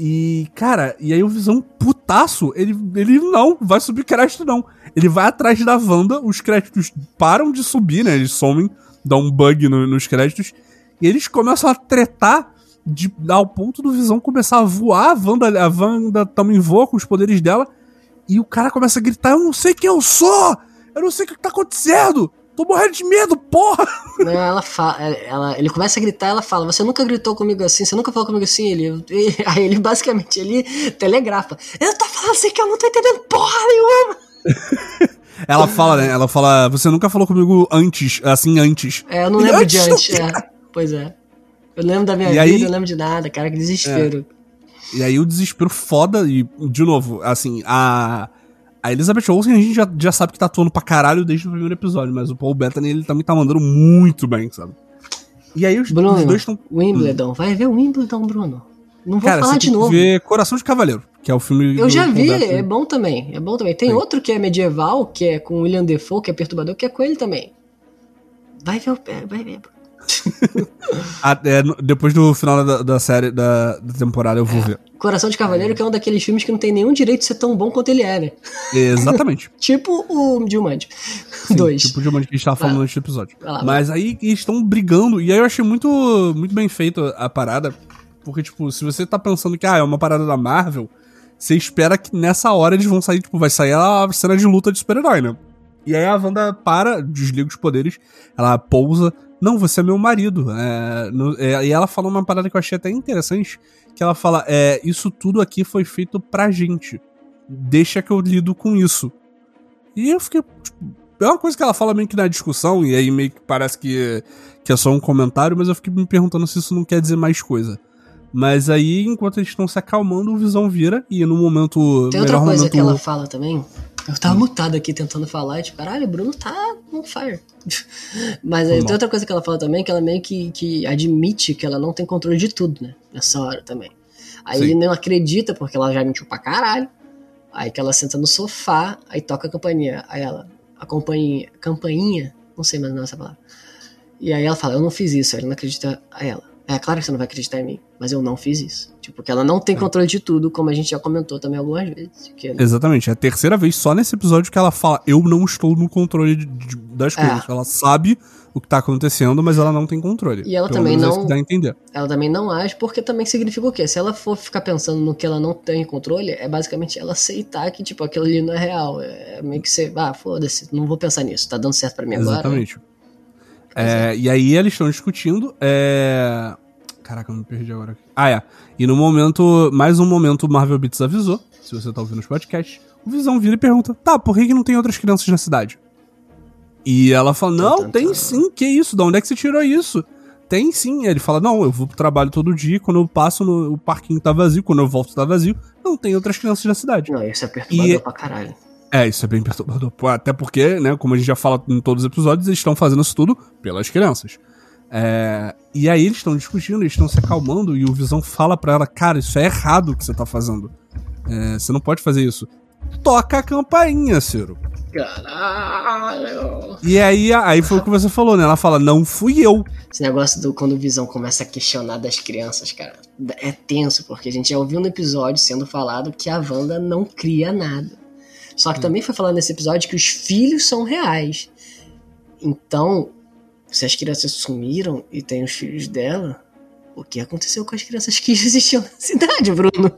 E, cara, e aí o Visão putaço, ele, ele não vai subir crédito, não. Ele vai atrás da Wanda, os créditos param de subir, né? Eles somem, dá um bug no, nos créditos. E eles começam a tretar de, ao ponto do Visão começar a voar. A Wanda, a Wanda também voa com os poderes dela. E o cara começa a gritar: Eu não sei quem eu sou! Eu não sei o que tá acontecendo! Tô morrendo de medo, porra! Não, ela fala, ela, ele começa a gritar, ela fala, você nunca gritou comigo assim, você nunca falou comigo assim, ele, aí ele basicamente, ele telegrafa, eu tô falando assim que eu não tô entendendo porra nenhuma! ela fala, né, ela fala, você nunca falou comigo antes, assim, antes. É, eu não lembro antes de antes, é, pois é. Eu lembro da minha e vida, aí, eu lembro de nada, cara, que desespero. É. E aí o desespero foda, e, de novo, assim, a a Elizabeth Olsen a gente já, já sabe que tá atuando pra caralho desde o primeiro episódio, mas o Paul Bettany ele também tá mandando muito bem, sabe? E aí os, Bruno, os dois estão. Wimbledon, hum. vai ver o Wimbledon, Bruno. Não vou Cara, falar de novo. ver Coração de Cavaleiro, que é o filme. Eu já vi, é bom também. É bom também. Tem Sim. outro que é medieval, que é com William Defoe, que é perturbador, que é com ele também. Vai ver o pé, vai ver. ah, é, depois do final da, da série, da, da, temporada, eu vou é. ver. Coração de Cavaleiro, que é um daqueles filmes que não tem nenhum direito de ser tão bom quanto ele é, né? Exatamente. tipo o Jumanji. Dois. Tipo o Jumanji que a gente tava falando ah. episódio. Lá, Mas aí estão brigando, e aí eu achei muito, muito bem feito a parada, porque, tipo, se você tá pensando que, ah, é uma parada da Marvel, você espera que nessa hora eles vão sair, tipo, vai sair a cena de luta de super-herói, né? E aí a Wanda para, desliga os poderes, ela pousa não, você é meu marido. É, no, é, e ela falou uma parada que eu achei até interessante, que ela fala, é, isso tudo aqui foi feito pra gente. Deixa que eu lido com isso. E eu fiquei, tipo, é uma coisa que ela fala meio que na discussão, e aí meio que parece que, que é só um comentário, mas eu fiquei me perguntando se isso não quer dizer mais coisa. Mas aí, enquanto eles estão se acalmando, o Visão vira, e no momento... Tem outra coisa momento... que ela fala também, eu tava mutado aqui tentando falar, e tipo, caralho, o Bruno tá on fire. Mas aí, tem outra coisa que ela fala também, que ela meio que, que admite que ela não tem controle de tudo, né? Nessa hora também. Aí Sim. ele não acredita, porque ela já mentiu pra caralho. Aí que ela senta no sofá, aí toca a campainha. Aí ela, a campainha, campainha, não sei mais não essa palavra. E aí ela fala, eu não fiz isso, aí ele não acredita a ela. É claro que você não vai acreditar em mim, mas eu não fiz isso. Tipo, que ela não tem é. controle de tudo, como a gente já comentou também algumas vezes. Que... Exatamente, é a terceira vez só nesse episódio que ela fala: Eu não estou no controle de, de, das é. coisas. Ela sabe o que tá acontecendo, mas ela não tem controle. E ela também não. Dá a entender. Ela também não age, porque também significa o quê? Se ela for ficar pensando no que ela não tem controle, é basicamente ela aceitar que, tipo, aquilo ali não é real. É meio que você, ah, foda-se, não vou pensar nisso, tá dando certo para mim Exatamente. agora. Exatamente. É, e aí eles estão discutindo. É Caraca, eu me perdi agora. Ah, é. E no momento, mais um momento, o Marvel Beats avisou, se você tá ouvindo os podcasts, o Visão vira e pergunta, tá, por que, que não tem outras crianças na cidade? E ela fala, não, tem sim, que isso, de onde é que você tirou isso? Tem sim. Ele fala, não, eu vou pro trabalho todo dia, quando eu passo no o parquinho tá vazio, quando eu volto tá vazio, não tem outras crianças na cidade. Não, isso é perturbador e... pra caralho. É, isso é bem perturbador. Até porque, né, como a gente já fala em todos os episódios, eles estão fazendo isso tudo pelas crianças. É, e aí eles estão discutindo, eles estão se acalmando e o Visão fala para ela, cara, isso é errado o que você tá fazendo. É, você não pode fazer isso. Toca a campainha, Ciro. Caralho! E aí, aí foi o que você falou, né? Ela fala, não fui eu. Esse negócio do quando o Visão começa a questionar das crianças, cara, é tenso, porque a gente já ouviu no episódio sendo falado que a Wanda não cria nada. Só que hum. também foi falado nesse episódio que os filhos são reais. Então, se as crianças sumiram e tem os filhos dela, o que aconteceu com as crianças que existiam na cidade, Bruno?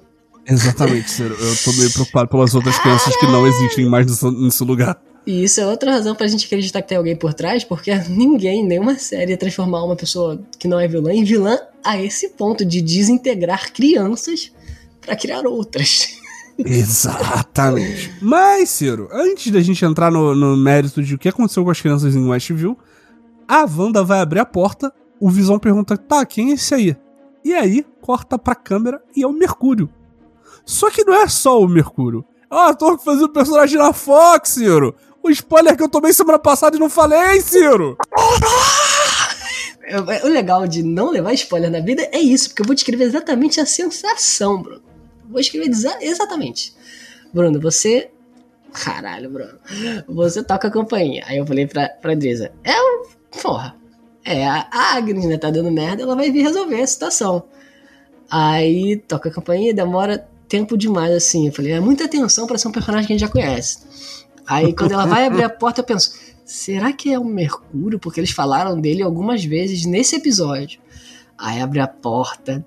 Exatamente, Ciro. Eu tô meio preocupado pelas outras crianças que não existem mais nesse, lugar. E isso é outra razão pra gente acreditar que tem alguém por trás, porque ninguém, nenhuma série, ia transformar uma pessoa que não é vilã em vilã a esse ponto de desintegrar crianças para criar outras. Exatamente. Mas, Ciro, antes da gente entrar no, no mérito de o que aconteceu com as crianças em Westview, a Wanda vai abrir a porta, o Visão pergunta: tá, quem é esse aí? E aí, corta pra câmera e é o Mercúrio. Só que não é só o Mercúrio. É o ator que fazia o personagem na Fox, Ciro. O spoiler que eu tomei semana passada e não falei, Ciro. O legal de não levar spoiler na vida é isso, porque eu vou descrever exatamente a sensação, Bruno. Vou escrever exatamente. Bruno, você. Caralho, Bruno. Você toca a campainha. Aí eu falei pra, pra Drisa: É um Porra. É, a Agnes, né, tá dando merda, ela vai vir resolver a situação. Aí toca a campainha e demora tempo demais, assim. Eu falei, é muita atenção para ser um personagem que a gente já conhece. Aí quando ela vai abrir a porta, eu penso, será que é o Mercúrio? Porque eles falaram dele algumas vezes nesse episódio. Aí abre a porta,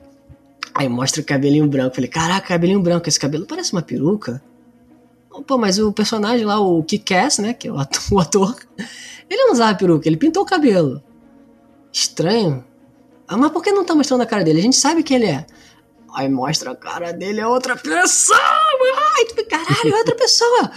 aí mostra o cabelinho branco. falei, caraca, cabelinho branco, esse cabelo parece uma peruca. Pô, mas o personagem lá, o Kick-Ass, né, que é o ator, ele não usava peruca, ele pintou o cabelo. Estranho. Ah, mas por que não tá mostrando a cara dele? A gente sabe quem ele é. Aí mostra a cara dele, é outra pessoa! Ai, tu, caralho, é outra pessoa!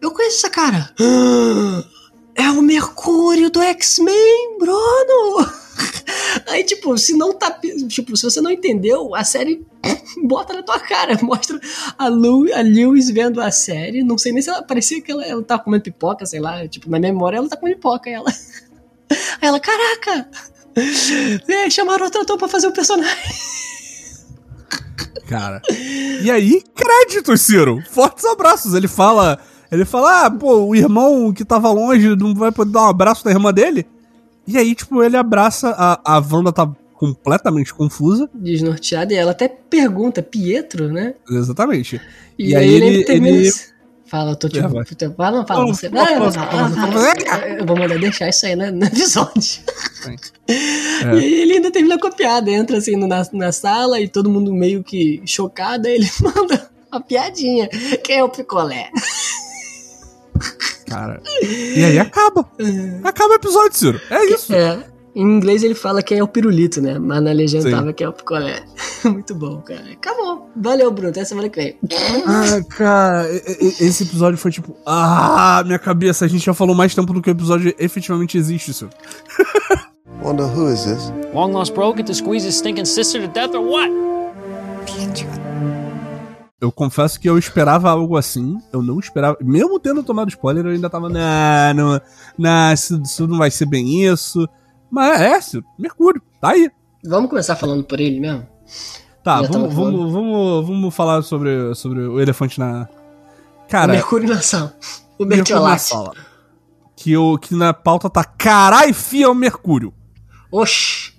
Eu conheço essa cara! É o Mercúrio do X-Men, Bruno! Aí, tipo, se não tá. Tipo, se você não entendeu, a série bota na tua cara. Mostra a, Lu, a Lewis vendo a série. Não sei nem se ela parecia que ela, ela tá comendo pipoca, sei lá. Tipo, na memória ela tá comendo pipoca. Ela. Aí ela, caraca! É, chamaram outro ator pra fazer o personagem. Cara. E aí, créditos, Ciro. Fortes abraços. Ele fala. Ele fala, ah, pô, o irmão que tava longe não vai poder dar um abraço da irmã dele? E aí, tipo, ele abraça. A, a Wanda tá completamente confusa. Desnorteada, e ela até pergunta, Pietro, né? Exatamente. E, e aí, ele, ele, Fala, eu tô tipo. É, fala, não, fala, você. Eu vou mandar deixar isso aí no, no episódio. É. E aí ele ainda termina a piada, entra assim na, na sala e todo mundo meio que chocado, aí ele manda uma piadinha. Quem é o picolé? Cara. E aí acaba. Acaba o episódio, Ciro. É isso. É. Em inglês ele fala que é o pirulito, né? Mas na legenda Sim. tava que é o picolé. Muito bom, cara. Acabou. Valeu, Bruno. Até semana que vem. Ah, cara, esse episódio foi tipo. Ah, minha cabeça. A gente já falou mais tempo do que o episódio efetivamente existe, senhor. Wonder who is this? Long lost bro, get to squeeze his stinking sister to death or what? Pietro. Eu confesso que eu esperava algo assim. Eu não esperava. Mesmo tendo tomado spoiler, eu ainda tava. Nah, não, nah, isso, isso não vai ser bem isso. Mas é, é Mercúrio, tá aí. Vamos começar falando por ele mesmo? Tá, vamos, vamos, vamos, vamos falar sobre, sobre o elefante na. Cara. O Mercúrio na sala. O Mertiolate. Que, o, que na pauta tá carai fia o Mercúrio. Oxi.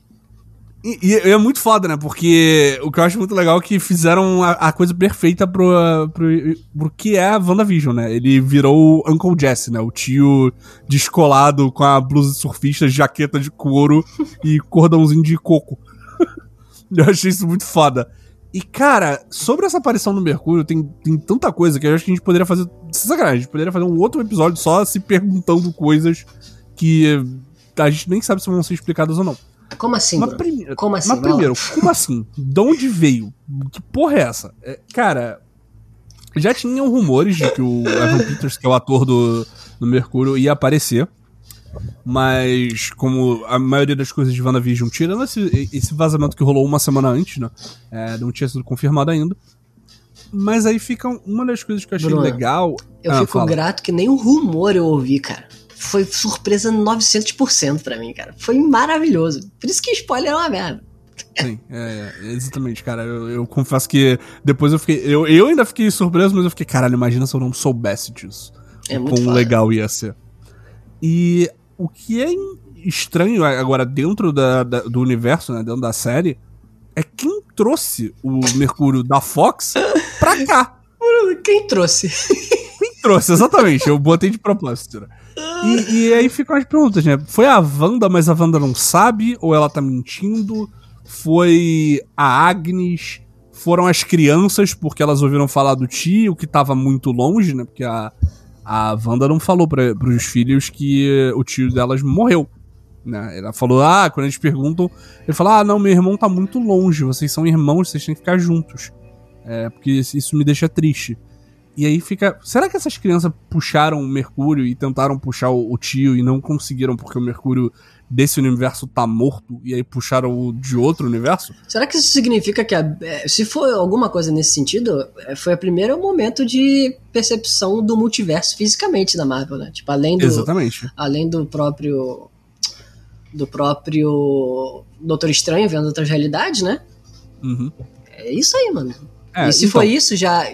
E, e, é muito foda, né? Porque o que eu acho muito legal é que fizeram a, a coisa perfeita pro, pro, pro que é a WandaVision, né? Ele virou o Uncle Jesse, né? O tio descolado com a blusa surfista, jaqueta de couro e cordãozinho de coco. eu achei isso muito foda. E, cara, sobre essa aparição do Mercúrio, tem, tem tanta coisa que eu acho que a gente poderia fazer. Sacanagem, a gente poderia fazer um outro episódio só se perguntando coisas que a gente nem sabe se vão ser explicadas ou não. Como assim? Mas, prime... como assim? Mas primeiro, como assim? De onde veio? Que porra é essa? É, cara, já tinham rumores de que o Evan Peters, que é o ator do, do Mercúrio, ia aparecer. Mas, como a maioria das coisas de WandaVision, tirando esse, esse vazamento que rolou uma semana antes, né? É, não tinha sido confirmado ainda. Mas aí fica uma das coisas que eu achei Bruno, legal. Eu ah, fico fala. grato que nem um rumor eu ouvi, cara foi surpresa 900% pra mim, cara. Foi maravilhoso. Por isso que spoiler é uma merda. Sim, é, é, exatamente, cara. Eu, eu, confesso que depois eu fiquei. Eu, eu ainda fiquei surpreso, mas eu fiquei, caralho, imagina se eu não soubesse disso. É o quão legal ia ser. E o que é estranho agora dentro da, da, do universo, né, dentro da série, é quem trouxe o Mercúrio da Fox pra cá. Quem trouxe? Quem trouxe, exatamente. Eu botei de propósito. Né? E, e, aí ficam as perguntas, né? Foi a Wanda, mas a Wanda não sabe? Ou ela tá mentindo? Foi a Agnes? Foram as crianças, porque elas ouviram falar do tio, que tava muito longe, né? Porque a, a Wanda não falou para pros filhos que o tio delas morreu. Né? Ela falou, ah, quando eles perguntam, ele fala, ah, não, meu irmão tá muito longe, vocês são irmãos, vocês têm que ficar juntos. É, porque isso me deixa triste. E aí fica. Será que essas crianças puxaram o Mercúrio e tentaram puxar o, o, tio e não conseguiram porque o Mercúrio desse universo tá morto e aí puxaram o de outro universo? Será que isso significa que, a, é, se for alguma coisa nesse sentido, é, foi o primeiro momento de percepção do multiverso fisicamente na Marvel, né? Tipo, além do. Exatamente. Além do próprio. Do próprio Doutor Estranho vendo outras realidades, né? Uhum. É isso aí, mano. É, e se então... foi isso, já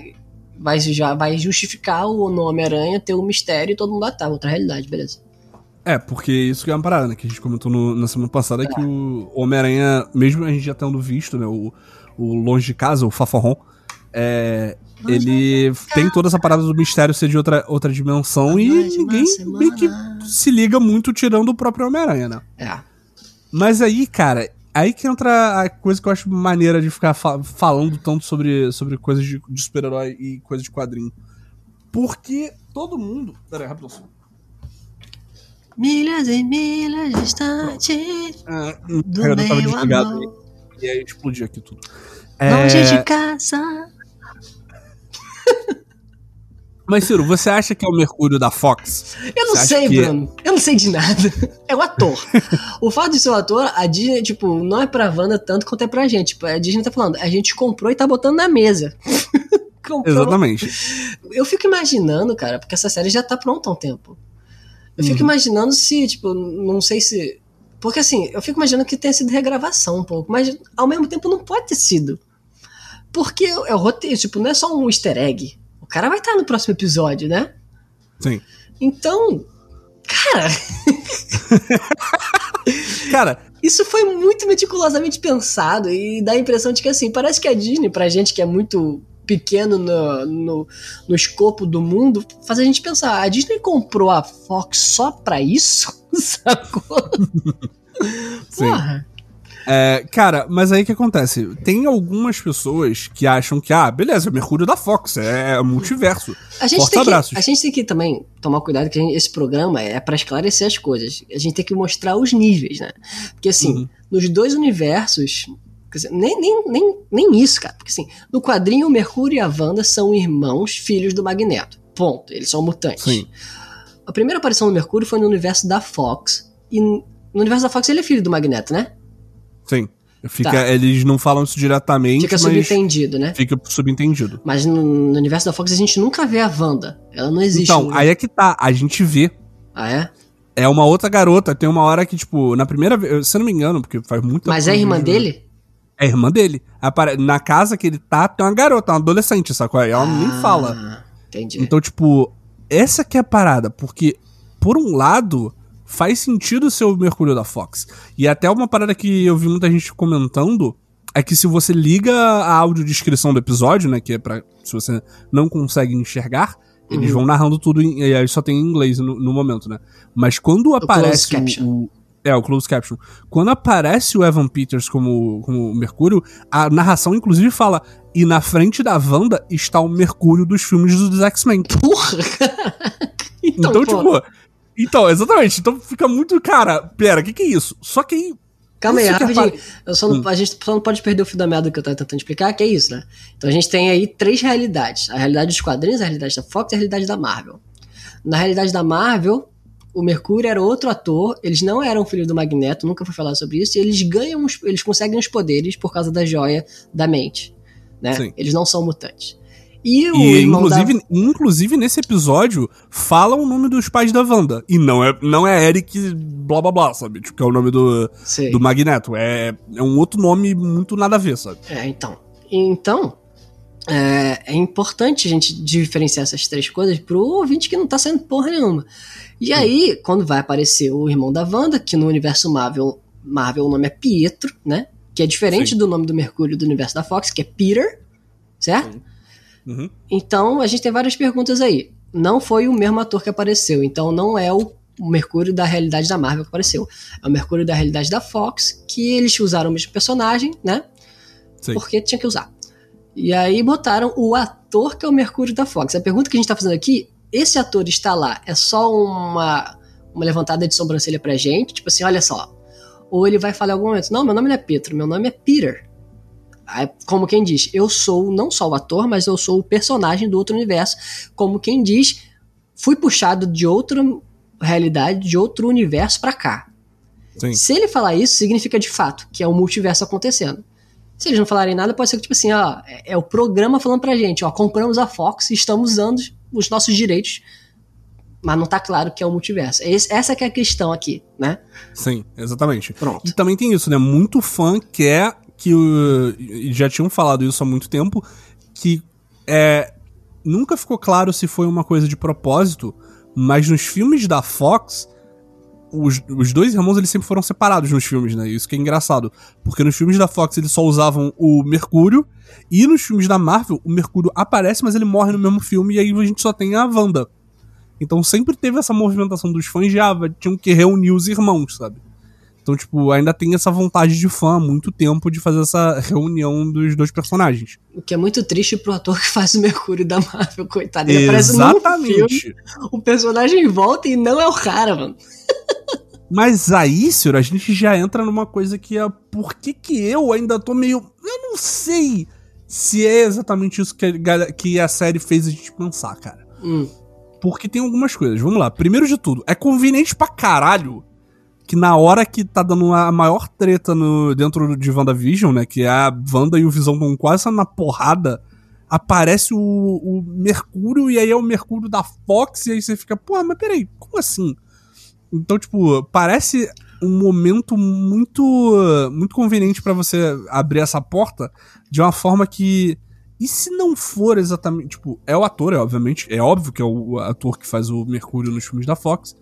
vai, já vai justificar o nome Aranha ter um mistério e todo mundo ah, tá, outra realidade, beleza. É, porque isso que é uma parada, né? Que a gente comentou no, na semana passada é. que o Homem-Aranha, mesmo a gente já tendo visto, né? O, o Longe de Casa, o Faforron, é, ele tem toda essa parada do mistério ser de outra, outra dimensão e ninguém meio que se liga muito tirando o próprio Homem-Aranha, né? É. Mas aí, cara, aí que entra a coisa que eu acho maneira de ficar fa falando tanto sobre, sobre coisas de, de super-herói e coisas de quadrinho. Porque todo mundo. Pera aí, rapidão. Milhas e milhas distantes ah, do meu tava desligado amor. E aí explodiu aqui tudo. Longe é... de casa. Mas, Ciro, você acha que é o Mercúrio da Fox? Eu não você sei, Bruno. É... Eu não sei de nada. É o ator. o fato de ser o ator, a Disney, tipo, não é pra Wanda tanto quanto é pra gente. Tipo, a Disney tá falando, a gente comprou e tá botando na mesa. comprou. Exatamente. Eu fico imaginando, cara, porque essa série já tá pronta há um tempo. Eu fico uhum. imaginando se, tipo, não sei se. Porque assim, eu fico imaginando que tenha sido regravação um pouco, mas ao mesmo tempo não pode ter sido. Porque é o roteiro, tipo, não é só um easter egg. O cara vai estar no próximo episódio, né? Sim. Então, cara. cara, isso foi muito meticulosamente pensado e dá a impressão de que assim, parece que a Disney, pra gente que é muito pequeno no, no, no escopo do mundo, faz a gente pensar, a Disney comprou a Fox só pra isso? Sacou? Porra. É, cara, mas aí que acontece? Tem algumas pessoas que acham que, ah, beleza, é Mercúrio da Fox, é, é multiverso. A gente, tem que, a gente tem que também tomar cuidado que gente, esse programa é para esclarecer as coisas. A gente tem que mostrar os níveis, né? Porque assim, uhum. nos dois universos, dizer, nem, nem, nem, nem isso, cara. Porque assim, no quadrinho o Mercúrio e a Wanda são irmãos, filhos do Magneto. Ponto. Eles são mutantes. Sim. A primeira aparição do Mercúrio foi no universo da Fox. E no universo da Fox ele é filho do Magneto, né? Sim. Fica, tá. Eles não falam isso diretamente. Fica subentendido, né? Fica subentendido. Mas no, no, universo da Fox a gente nunca vê a Wanda. Ela não existe. Então, aí é que tá. A gente vê. Ah, é? É uma outra garota. Tem uma hora que, tipo, na primeira vez. Se eu não me engano, porque faz muito Mas é a irmã dele? É a irmã dele. Na casa que ele tá, tem uma garota, uma adolescente, sacou? Ela ah, nem fala. Entendi. Então, tipo, essa que é a parada. Porque, por um lado faz sentido ser o Mercúrio da Fox. E até uma parada que eu vi muita gente comentando é que se você liga a audiodescrição do episódio, né, que é para se você não consegue enxergar, eles uhum. vão narrando tudo em, e aí só tem em inglês no, no momento, né? Mas quando o aparece o, o, é o closed caption, quando aparece o Evan Peters como como Mercúrio, a narração inclusive fala e na frente da Wanda está o Mercúrio dos filmes dos X-Men. Porra! então, então tipo, então, exatamente. Então fica muito. Cara, pera, o que, que é isso? Só que aí. Calma aí, rapidinho. É só não, hum. A gente só não pode perder o fio da meada que eu tava tentando explicar, que é isso, né? Então a gente tem aí três realidades: a realidade dos quadrinhos, a realidade da Fox e a realidade da Marvel. Na realidade da Marvel, o Mercúrio era outro ator, eles não eram filhos do Magneto, nunca foi falar sobre isso, e eles ganham, eles conseguem os poderes por causa da joia da mente. Né? Sim. Eles não são mutantes. E, o e inclusive, da... inclusive nesse episódio fala o nome dos pais da Wanda. E não é, não é Eric blá blá blá, sabe? Tipo, que é o nome do, do Magneto. É, é um outro nome muito nada a ver, sabe? É, então. Então, é, é, importante a gente diferenciar essas três coisas pro ouvinte que não tá sendo porra nenhuma. E aí, quando vai aparecer o irmão da Wanda, que no universo Marvel, Marvel o nome é Pietro, né? Que é diferente Sim. do nome do Mercúrio do universo da Fox, que é Peter, certo? Sim. Uhum. Então, a gente tem várias perguntas aí. Não foi o mesmo ator que apareceu, então não é o Mercúrio da realidade da Marvel que apareceu. É o Mercúrio da realidade da Fox, que eles usaram o mesmo personagem, né? Sim. Porque tinha que usar. E aí botaram o ator que é o Mercúrio da Fox. A pergunta que a gente tá fazendo aqui, esse ator está lá, é só uma, uma levantada de sobrancelha pra gente? Tipo assim, olha só. Ou ele vai falar em algum momento, não, meu nome não é Pedro, meu nome é Peter. Como quem diz, eu sou não só o ator, mas eu sou o personagem do outro universo. Como quem diz, fui puxado de outra realidade, de outro universo para cá. Sim. Se ele falar isso, significa de fato que é o um multiverso acontecendo. Se eles não falarem nada, pode ser que, tipo assim, ó, é, é o programa falando pra gente, ó, compramos a Fox e estamos usando os nossos direitos, mas não tá claro que é o multiverso. Esse, essa que é a questão aqui, né? Sim, exatamente. Pronto. E também tem isso, né? Muito fã quer que já tinham falado isso há muito tempo, que é, nunca ficou claro se foi uma coisa de propósito, mas nos filmes da Fox, os, os dois irmãos eles sempre foram separados nos filmes, né? Isso que é engraçado. Porque nos filmes da Fox eles só usavam o Mercúrio, e nos filmes da Marvel o Mercúrio aparece, mas ele morre no mesmo filme, e aí a gente só tem a Wanda. Então sempre teve essa movimentação dos fãs de, ah, tinham que reunir os irmãos, sabe? Então, tipo, ainda tem essa vontade de fã há muito tempo de fazer essa reunião dos dois personagens. O que é muito triste pro ator que faz o Mercúrio da Marvel, coitado. Ele Exatamente. filme, o personagem volta e não é o cara, mano. Mas aí, senhor, a gente já entra numa coisa que é por que, que eu ainda tô meio. Eu não sei se é exatamente isso que a, que a série fez a gente pensar, cara. Hum. Porque tem algumas coisas. Vamos lá. Primeiro de tudo, é conveniente pra caralho que na hora que tá dando a maior treta no, dentro de WandaVision, né? Que é a Wanda e o Visão estão quase na porrada. Aparece o, o Mercúrio e aí é o Mercúrio da Fox, e aí você fica, pô, mas peraí, como assim? Então, tipo, parece um momento muito muito conveniente para você abrir essa porta de uma forma que e se não for exatamente, tipo, é o ator, é obviamente, é óbvio que é o ator que faz o Mercúrio nos filmes da Fox,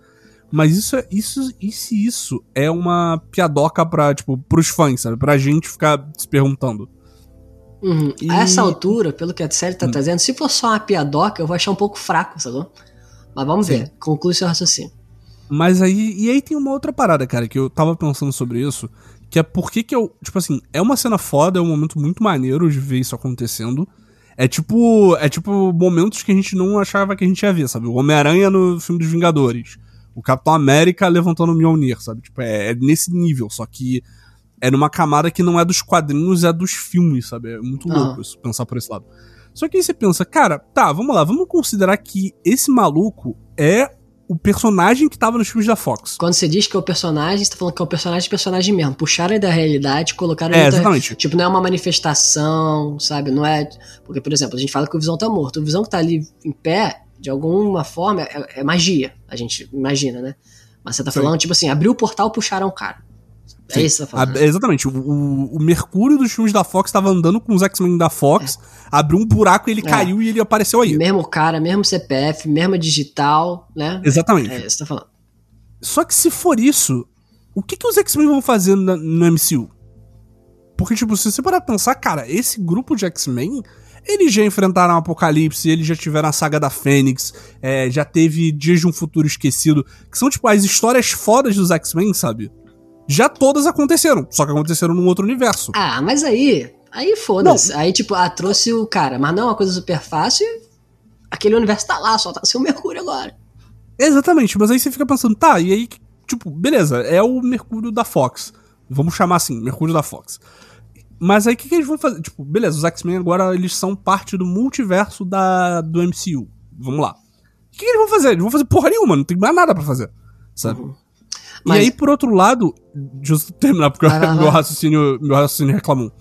mas isso é isso e se isso é uma piadoca para tipo pros fãs, sabe? Pra gente ficar se perguntando. Uhum. E... A essa altura, pelo que a série tá hum. trazendo, se for só uma piadoca, eu vou achar um pouco fraco, sabe? Mas vamos Sim. ver, conclui seu raciocínio. Mas aí. E aí tem uma outra parada, cara, que eu tava pensando sobre isso. Que é por que que eu. Tipo assim, é uma cena foda, é um momento muito maneiro de ver isso acontecendo. É tipo. É tipo momentos que a gente não achava que a gente ia ver, sabe? O Homem-Aranha no filme dos Vingadores. O Capitão América levantando o Mjolnir, sabe? Tipo, é, é, nesse nível, só que é numa camada que não é dos quadrinhos, é dos filmes, sabe? É muito ah. louco isso, pensar por esse lado. Só que aí você pensa, cara, tá, vamos lá, vamos considerar que esse maluco é o personagem que tava nos filmes da Fox. Quando você diz que é o personagem, você tá falando que é o personagem personagem mesmo. Puxaram ele da realidade, colocaram é, ele. Exatamente. Tipo, não é uma manifestação, sabe? Não é. Porque, por exemplo, a gente fala que o Visão tá morto. O Visão que tá ali em pé, de alguma forma, é, é magia. A gente imagina, né? Mas você tá falando, Sim. tipo assim, abriu o portal, puxaram o cara. É isso que você tá falando. A, exatamente. O, o, o, Mercúrio dos filmes da Fox tava andando com os X-Men da Fox, é. abriu um buraco e ele é. caiu e ele apareceu aí. Mesmo cara, mesmo CPF, mesma digital, né? Exatamente. É isso que você tá falando. Só que se for isso, o que, que os X-Men vão fazer no, no MCU? Porque, tipo, se você parar pra pensar, cara, esse grupo de X-Men, eles já enfrentaram o Apocalipse, eles já tiveram a saga da Fênix, é, já teve Dias de um Futuro Esquecido, que são, tipo, as histórias fodas dos X-Men, sabe? já todas aconteceram, só que aconteceram num outro universo. Ah, mas aí. Aí foda-se. Aí, tipo, ah, trouxe o cara, mas não é uma coisa super fácil. Aquele universo tá lá, só tá sem o Mercúrio agora. Exatamente, mas aí você fica pensando, tá, e aí, tipo, beleza, é o Mercúrio da Fox. Vamos chamar assim, Mercúrio da Fox. Mas aí o que, que, eles vão fazer? Tipo, beleza, os X-Men agora eles são parte do multiverso da, do MCU. Vamos lá. O que, que, eles vão fazer? Eles vão fazer porra nenhuma, não tem mais nada para fazer. Sabe? Uhum. Mas... E aí, por outro lado, justo terminar, porque ah, meu, raciocínio, meu raciocínio reclamou.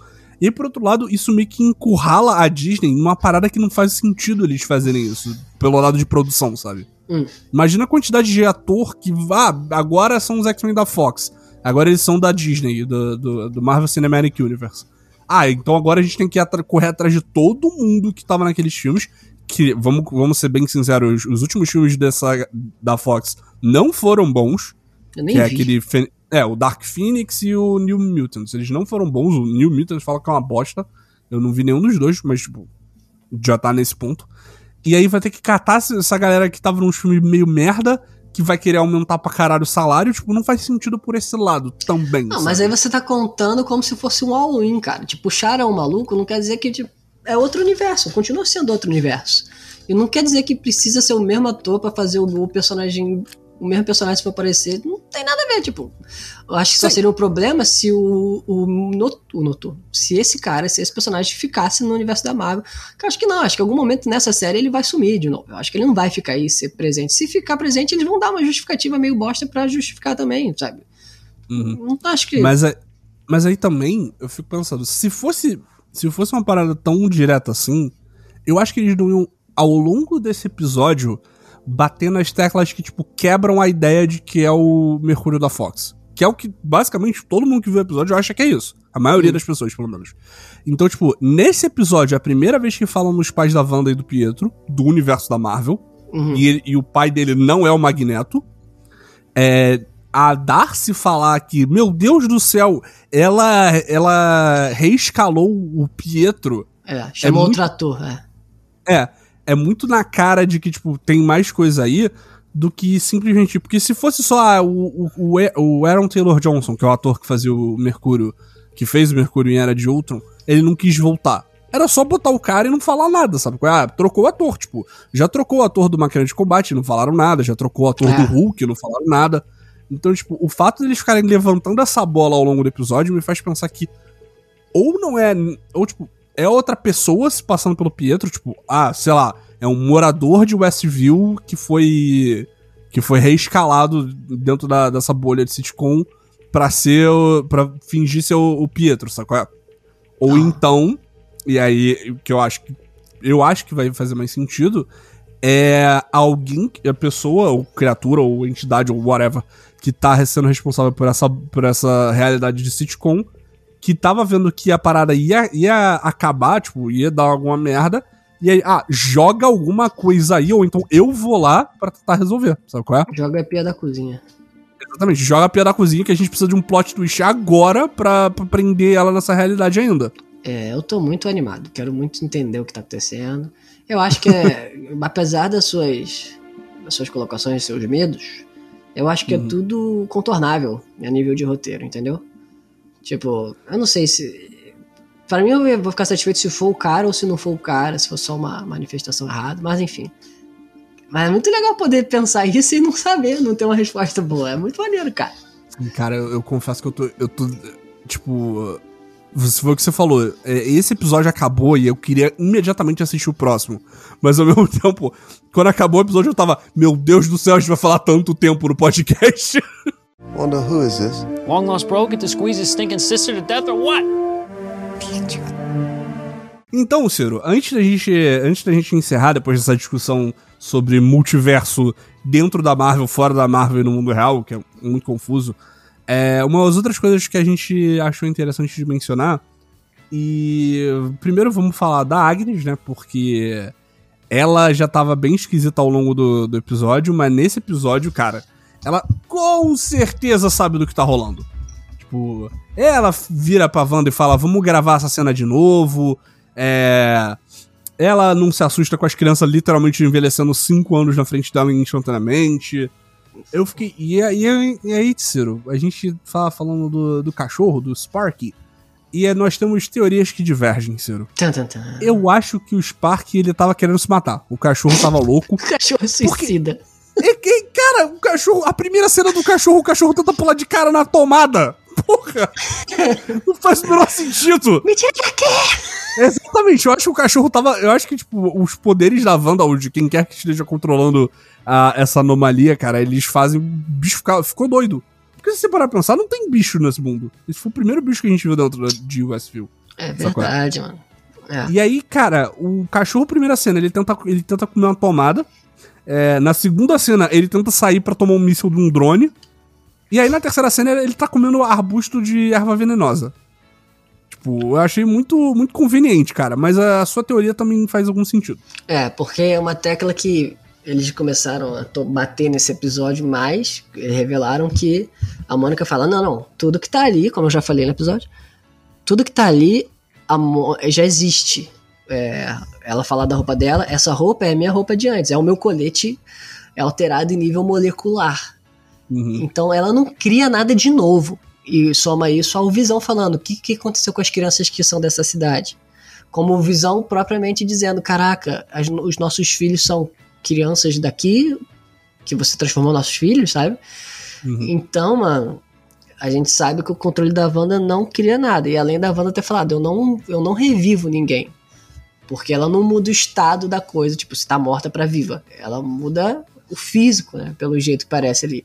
E por outro lado, isso meio que encurrala a Disney numa parada que não faz sentido eles fazerem isso, pelo lado de produção, sabe? Hum. Imagina a quantidade de ator que, ah, agora são os X-Men da Fox, agora eles são da Disney, do, do, do, Marvel Cinematic Universe. Ah, então agora a gente tem que correr atrás de todo mundo que tava naqueles filmes, que, vamos, vamos ser bem sinceros, os últimos filmes dessa, da Fox não foram bons, eu nem que é vi. é aquele. É, o Dark Phoenix e o New Mutants. Eles não foram bons. O New Mutants fala que é uma bosta. Eu não vi nenhum dos dois, mas, tipo, já tá nesse ponto. E aí vai ter que catar essa galera que tava nos filmes meio merda, que vai querer aumentar pra caralho o salário. Tipo, não faz sentido por esse lado também. Não, sabe? mas aí você tá contando como se fosse um all-in, cara. Tipo, puxaram um maluco não quer dizer que tipo, é outro universo. Continua sendo outro universo. E não quer dizer que precisa ser o mesmo ator para fazer o personagem o mesmo personagem for aparecer, não tem nada a ver, tipo. Eu acho que só seria um problema se o, o, o Noturno, se esse cara, se esse personagem ficasse no universo da Marvel. Eu acho que não, acho que em algum momento nessa série ele vai sumir de novo. Eu acho que ele não vai ficar aí, ser presente. Se ficar presente, eles vão dar uma justificativa meio bosta para justificar também, sabe? Uhum. Não acho que. Mas, mas aí também, eu fico pensando, se fosse. Se fosse uma parada tão direta assim, eu acho que eles não iam, ao longo desse episódio, bater nas teclas que, tipo, quebram a ideia de que é o Mercúrio da Fox. Que é o que, basicamente, todo mundo que viu o episódio acha que é isso. A maioria das pessoas, pelo menos. Então, tipo, nesse episódio, é a primeira vez que falam nos pais da Wanda e do Pietro, do universo da Marvel, uhum. e, e, o pai dele não é o Magneto. É, a Darcy falar que, meu Deus do céu, ela, ela reescalou o Pietro. É, chamou é muito, ator, é. É, é muito na cara de que, tipo, tem mais coisa aí do que simplesmente. Porque se fosse só ah, o, o, o Aaron Taylor Johnson, que é o ator que fazia o Mercúrio, que fez o Mercúrio em Era de Ultron, ele não quis voltar. Era só botar o cara e não falar nada, sabe? Ah, trocou o ator, tipo, já trocou o ator do Máquina de Combate, não falaram nada, já trocou o ator é. do Hulk, não falaram nada. Então, tipo, o fato deles ficarem levantando essa bola ao longo do episódio me faz pensar que ou não é, ou tipo, é outra pessoa se passando pelo Pietro, tipo, ah, sei lá, é um morador de Westview que foi que foi reescalado dentro da, dessa bolha de sitcom pra ser, para fingir ser o, o Pietro, sacou? Ou ah. então e aí, o que eu acho que. Eu acho que vai fazer mais sentido é alguém, a pessoa, ou criatura, ou entidade, ou whatever, que tá sendo responsável por essa, por essa realidade de sitcom, que tava vendo que a parada ia, ia acabar, tipo, ia dar alguma merda, e aí, ah, joga alguma coisa aí, ou então eu vou lá para tentar resolver, sabe qual é? Joga a pia da cozinha. Exatamente, joga a pia da cozinha que a gente precisa de um plot twist agora pra, pra prender ela nessa realidade ainda. É, eu tô muito animado, quero muito entender o que tá acontecendo. Eu acho que, é, apesar das suas, das suas colocações, seus medos, eu acho que é uhum. é tudo contornável a nível de roteiro, entendeu? Tipo, eu não sei se. Para mim, eu vou ficar satisfeito se for o cara ou se não for o cara, se for só uma manifestação errada, mas enfim. Mas é muito legal poder pensar isso e não saber, não ter uma resposta boa. É muito maneiro, cara. Cara, eu, eu confesso que eu tô, eu tô. Tipo foi o que você falou. É, esse episódio acabou e eu queria imediatamente assistir o próximo. Mas ao mesmo tempo, quando acabou o episódio, eu tava, meu Deus do céu, a gente vai falar tanto tempo no podcast. Wonder who is this? Long lost bro, get to squeeze his stinking sister to death or what? Então, Ciro, antes da gente, antes da gente encerrar depois dessa discussão sobre multiverso dentro da Marvel, fora da Marvel e no mundo real, que é muito confuso, é, umas outras coisas que a gente achou interessante de mencionar. E primeiro vamos falar da Agnes, né? Porque ela já tava bem esquisita ao longo do, do episódio, mas nesse episódio, cara, ela com certeza sabe do que tá rolando. Tipo, ela vira pra Wanda e fala: vamos gravar essa cena de novo. É. Ela não se assusta com as crianças literalmente envelhecendo 5 anos na frente dela instantaneamente. Eu fiquei. E aí, e aí Ciro, a gente fala falando do, do cachorro, do Sparky. E é, nós temos teorias que divergem, Ciro. Tum, tum, tum. Eu acho que o Spark ele tava querendo se matar. O cachorro tava louco. o cachorro suicida. Porque, cara, o cachorro. A primeira cena do cachorro, o cachorro tenta pular de cara na tomada. Porra! Não faz o menor sentido. Me tira daqui! Exatamente, eu acho que o cachorro tava. Eu acho que, tipo, os poderes da Wanda, ou de quem quer que esteja controlando a, essa anomalia, cara, eles fazem o bicho ficar. Ficou doido. Porque se você parar pra pensar, não tem bicho nesse mundo. Esse foi o primeiro bicho que a gente viu dentro de Westview. É verdade, mano. É. E aí, cara, o cachorro, primeira cena, ele tenta, ele tenta comer uma tomada. É, na segunda cena, ele tenta sair para tomar um míssil de um drone. E aí, na terceira cena, ele tá comendo arbusto de erva venenosa. Tipo, eu achei muito, muito conveniente, cara. Mas a sua teoria também faz algum sentido. É, porque é uma tecla que eles começaram a bater nesse episódio, mas revelaram que a Mônica fala: não, não, tudo que tá ali, como eu já falei no episódio, tudo que tá ali já existe. É, ela fala da roupa dela, essa roupa é a minha roupa de antes, é o meu colete alterado em nível molecular. Uhum. Então ela não cria nada de novo. E soma isso ao Visão falando: o que, que aconteceu com as crianças que são dessa cidade? Como Visão propriamente dizendo: caraca, as, os nossos filhos são crianças daqui que você transformou nossos filhos, sabe? Uhum. Então, mano, a gente sabe que o controle da Wanda não cria nada. E além da Wanda ter falado, eu não, eu não revivo ninguém. Porque ela não muda o estado da coisa, tipo, se tá morta para viva. Ela muda o físico, né? Pelo jeito que parece ali.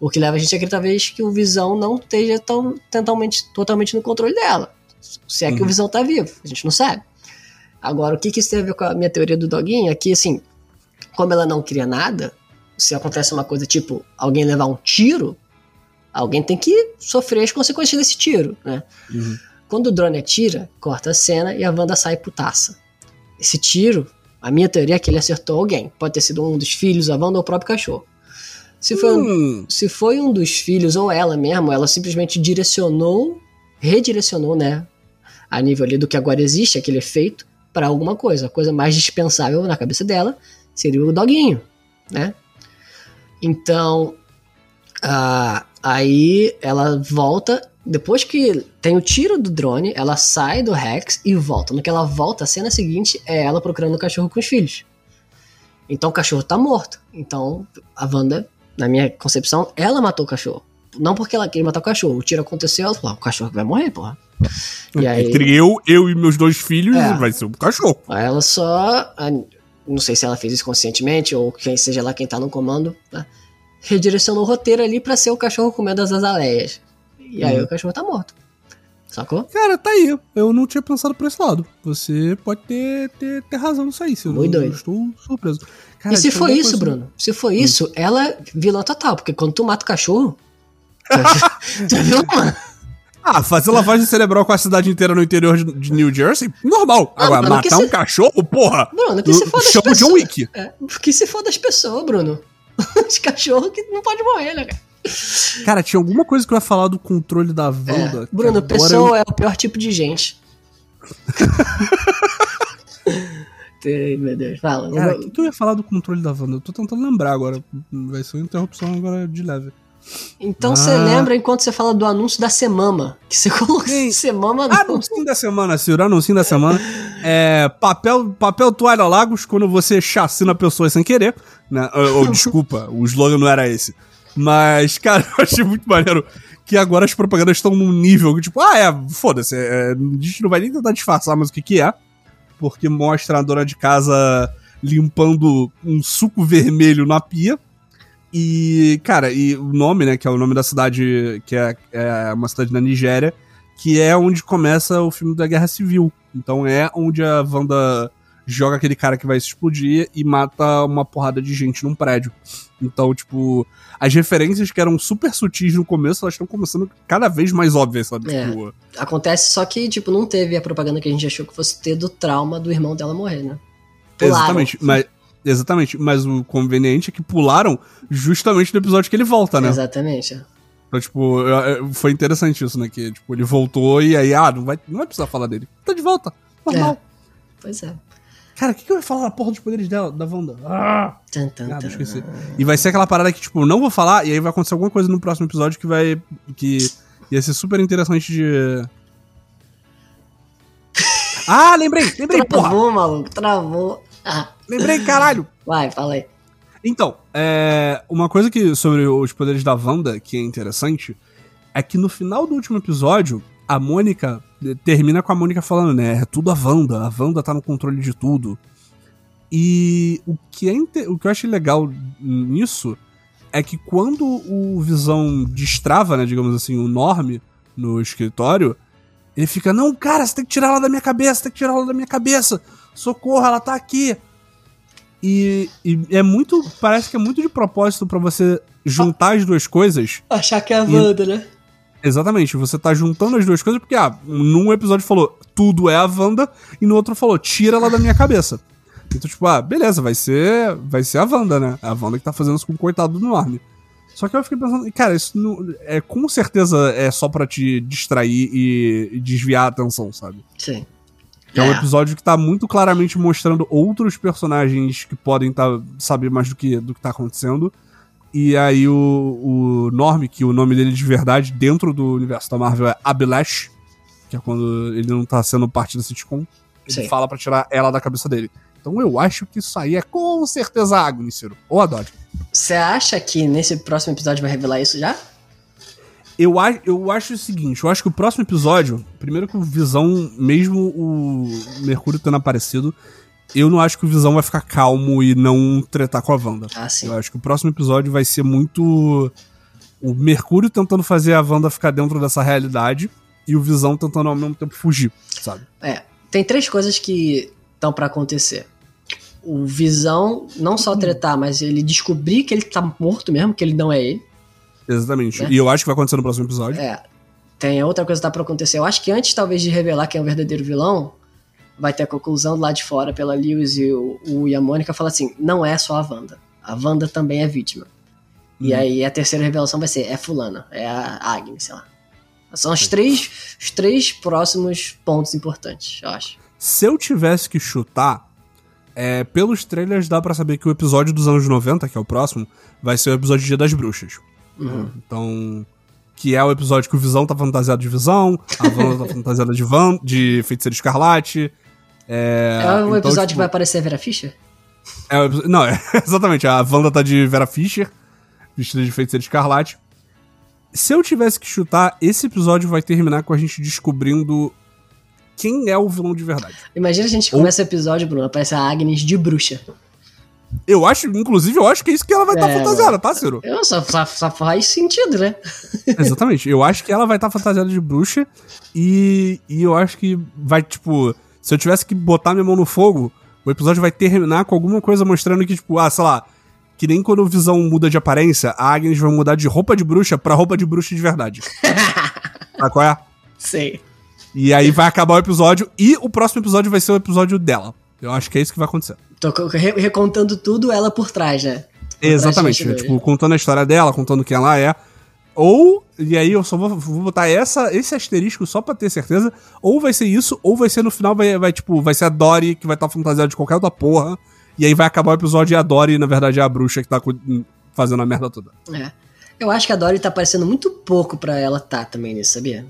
O que leva a gente a acreditar talvez que o Visão não esteja tão, totalmente, totalmente no controle dela. Se é que o uhum. Visão tá vivo, a gente não sabe. Agora, o que, que isso tem a ver com a minha teoria do doguinho? É que, assim, como ela não cria nada, se acontece uma coisa tipo alguém levar um tiro, alguém tem que sofrer as consequências desse tiro, né? Uhum. Quando o drone atira, corta a cena e a Wanda sai putaça. Esse tiro, a minha teoria é que ele acertou alguém. Pode ter sido um dos filhos, a Wanda ou o próprio cachorro. Se foi, hum. se foi um dos filhos ou ela mesmo, ela simplesmente direcionou, redirecionou, né? A nível ali do que agora existe, aquele efeito, para alguma coisa. A coisa mais dispensável na cabeça dela seria o doguinho, né? Então, uh, aí ela volta. Depois que tem o tiro do drone, ela sai do Rex e volta. No que ela volta, a cena seguinte é ela procurando o cachorro com os filhos. Então o cachorro tá morto. Então a Wanda, na minha concepção, ela matou o cachorro. Não porque ela queria matar o cachorro. O tiro aconteceu, ela falou: ah, o cachorro vai morrer, porra. E aí, Entre eu, eu e meus dois filhos, é, vai ser o cachorro. Aí ela só. Não sei se ela fez isso conscientemente ou quem seja lá quem tá no comando. Tá? Redirecionou o roteiro ali para ser o cachorro comendo as azaleias. E aí uhum. o cachorro tá morto. Sacou? Cara, tá aí. Eu não tinha pensado por esse lado. Você pode ter, ter, ter razão nisso aí. Muito eu, doido. Eu estou surpreso. Cara, e se for isso, coisa... Bruno? Se for hum. isso, ela é vilã total. Porque quando tu mata o cachorro. tu viu, mano? Ah, fazer lavagem cerebral com a cidade inteira no interior de New Jersey, normal. Não, Agora, matar um se... cachorro, porra. Bruno, que se for das pessoas. John Wick. É, que se for das pessoas, Bruno. Os cachorros que não pode morrer, né, cara? Cara, tinha alguma coisa que eu ia falar do controle da Wanda. É. Bruno, pessoa eu... é o pior tipo de gente. meu Deus, fala. Cara, o que, eu ia falar do controle da Wanda? Eu tô tentando lembrar agora. Vai ser uma interrupção agora de leve. Então você ah. lembra enquanto você fala do anúncio da Semama. Que você colocou Semama no... Anúncio da semana, Ciro. Anúncio da semana. É, papel, papel toalha lagos quando você chacina pessoas sem querer. Né? Ou, ou desculpa, o slogan não era esse. Mas, cara, eu achei muito maneiro que agora as propagandas estão num nível que, tipo, ah, é, foda-se, é, a gente não vai nem tentar disfarçar mais o que que é, porque mostra a dona de casa limpando um suco vermelho na pia, e, cara, e o nome, né, que é o nome da cidade, que é, é uma cidade na Nigéria, que é onde começa o filme da Guerra Civil. Então é onde a Wanda joga aquele cara que vai se explodir e mata uma porrada de gente num prédio. Então, tipo, as referências que eram super sutis no começo, elas estão começando cada vez mais óbvias, sabe? É, tipo... Acontece só que, tipo, não teve a propaganda que a gente achou que fosse ter do trauma do irmão dela morrer, né? Pularam. Exatamente, mas, exatamente, mas o conveniente é que pularam justamente no episódio que ele volta, né? Exatamente. Então, tipo, foi interessante isso, né? Que, tipo, ele voltou e aí, ah, não vai, não vai precisar falar dele. Tá de volta, normal. É. Pois é. Cara, o que, que eu ia falar na porra dos poderes dela, da Wanda? Ah! Tum, tum, ah, esqueci. E vai ser aquela parada que, tipo, não vou falar, e aí vai acontecer alguma coisa no próximo episódio que vai. que ia ser super interessante de. Ah, lembrei, lembrei, travou, porra! Travou, maluco, travou. Ah. Lembrei, caralho! Vai, fala aí. Então, é, uma coisa que sobre os poderes da Wanda que é interessante é que no final do último episódio, a Mônica termina com a Mônica falando, né? É tudo a Wanda, a Wanda tá no controle de tudo. E o que, é, o que eu achei legal nisso é que quando o Visão destrava, né, digamos assim, o Norme no escritório, ele fica, não, cara, você tem que tirar ela da minha cabeça, tem que tirar ela da minha cabeça. Socorro, ela tá aqui. E, e é muito, parece que é muito de propósito para você juntar as duas coisas. Achar que é a Wanda, né? Exatamente, você tá juntando as duas coisas porque, ah, num episódio falou tudo é a Wanda e no outro falou tira ela da minha cabeça. Então, tipo, ah, beleza, vai ser vai ser a Wanda, né? A Wanda que tá fazendo isso com o coitado do Norme. Só que eu fiquei pensando, cara, isso não, é, com certeza é só para te distrair e, e, desviar a atenção, sabe? Sim. é, um é. episódio que tá muito claramente mostrando outros personagens que podem tá, saber mais do que, do que tá acontecendo e aí o, o Norm, que o nome dele de verdade dentro do universo da Marvel é Abilash, que é quando ele não tá sendo parte da sitcom, ele Sim. fala para tirar ela da cabeça dele. Então eu acho que isso aí é com certeza Agnes, Ciro. Ou a Dodge. Você acha que nesse próximo episódio vai revelar isso já? Eu, eu acho o seguinte, eu acho que o próximo episódio, primeiro que o Visão, mesmo o Mercúrio tendo aparecido, eu não acho que o Visão vai ficar calmo e não tretar com a Wanda. Ah, sim. Eu acho que o próximo episódio vai ser muito. O Mercúrio tentando fazer a Wanda ficar dentro dessa realidade e o Visão tentando ao mesmo tempo fugir, sabe? É. Tem três coisas que estão para acontecer. O Visão não só tretar, mas ele descobrir que ele tá morto mesmo, que ele não é ele. Exatamente. Né? E eu acho que vai acontecer no próximo episódio. É. Tem outra coisa que tá pra acontecer. Eu acho que antes, talvez, de revelar quem é o verdadeiro vilão, vai ter a conclusão lá de fora pela Lewis e o, o e a Mônica fala assim: não é só a Wanda. A Wanda também é vítima. E aí a terceira revelação vai ser: é Fulana, é a Agnes, sei lá. São os três, os três próximos pontos importantes, eu acho. Se eu tivesse que chutar, é, pelos trailers dá pra saber que o episódio dos anos 90, que é o próximo, vai ser o episódio Dia das Bruxas. Uhum. Então. Que é o episódio que o Visão tá fantasiado de Visão, a Wanda tá fantasiada de, Van, de Feiticeiro Escarlate. É, É o então, episódio tipo, que vai aparecer a Vera Fischer? é não, é, exatamente. A Wanda tá de Vera Fischer, vestida de Feiticeiro Escarlate. Se eu tivesse que chutar, esse episódio vai terminar com a gente descobrindo quem é o vilão de verdade. Imagina a gente Ou- começa o episódio, Bruno, aparece a Agnes de bruxa. Eu acho, inclusive, eu acho que é isso que ela vai estar É, fantasiada, tá, Ciro? Eu só, só, só faz sentido, né? Exatamente. Eu acho que ela vai estar fantasiada de bruxa e, e eu acho que vai, tipo, se eu tivesse que botar minha mão no fogo, o episódio vai terminar com alguma coisa mostrando que, tipo, ah, sei lá, que nem quando o Visão muda de aparência, a Agnes vai mudar de roupa de bruxa pra roupa de bruxa de verdade. Sabe qual é? Sei. E aí vai acabar o episódio e o próximo episódio vai ser o episódio dela. Eu acho que é isso que vai acontecer. Tô re- recontando tudo ela por trás, né? Por trás Exatamente. bastidores. Tipo, contando a história dela, contando quem ela é. Ou, e aí eu só vou, vou botar essa, esse asterisco só pra ter certeza. Ou vai ser isso, ou vai ser no final, vai, vai tipo, vai ser a Dory que vai estar fantasiada de qualquer outra porra. E aí vai acabar o episódio e a Dory, na verdade, é a bruxa que tá fazendo a merda toda. É. Eu acho que a Dory tá aparecendo muito pouco pra ela tá também nisso, sabia?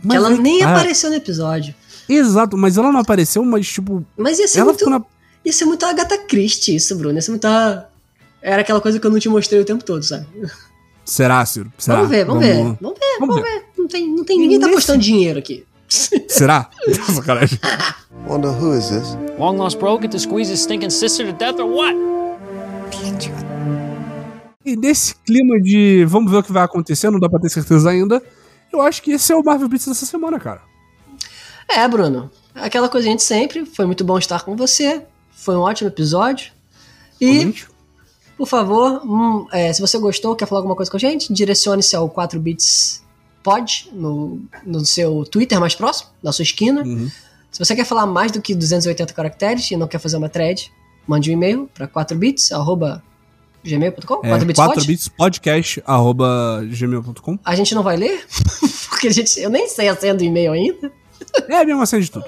que Mas ela aí nem tá. apareceu no episódio. Exato, mas ela não apareceu, mas tipo. Mas ia ser, ela muito, na. ia ser muito Agatha Christie isso, Bruno. Ia ser muito... a- Era aquela coisa que eu não te mostrei o tempo todo, sabe? Será, Ciro? Será? Vamos ver, vamos, ver. Vamos ver, Vamos vamos ver. Não tem, não tem ninguém tá apostando dinheiro aqui. Será? Sacanagem. Wonder who is this? Long lost bro get to squeeze his stinking sister to death or what? E nesse clima de vamos ver o que vai acontecer, não dá pra ter certeza ainda, eu acho que esse é o Marvel Beats dessa semana, cara. É, Bruno. Aquela coisa de sempre. Foi muito bom estar com você. Foi um ótimo episódio. E, Ouvinte. Por favor, hum, é, se você gostou, quer falar alguma coisa com a gente, direcione-se ao 4bits pod no, no seu Twitter mais próximo, na sua esquina. Uhum. Se você quer falar mais do que 280 caracteres e não quer fazer uma thread, mande um e-mail para 4bits, arroba gmail.com, É, 4bits pod. 4bitspodcast.gmail.com. A gente não vai ler, porque a gente, eu nem sei a senha do e-mail ainda. É a mesma senha de tudo.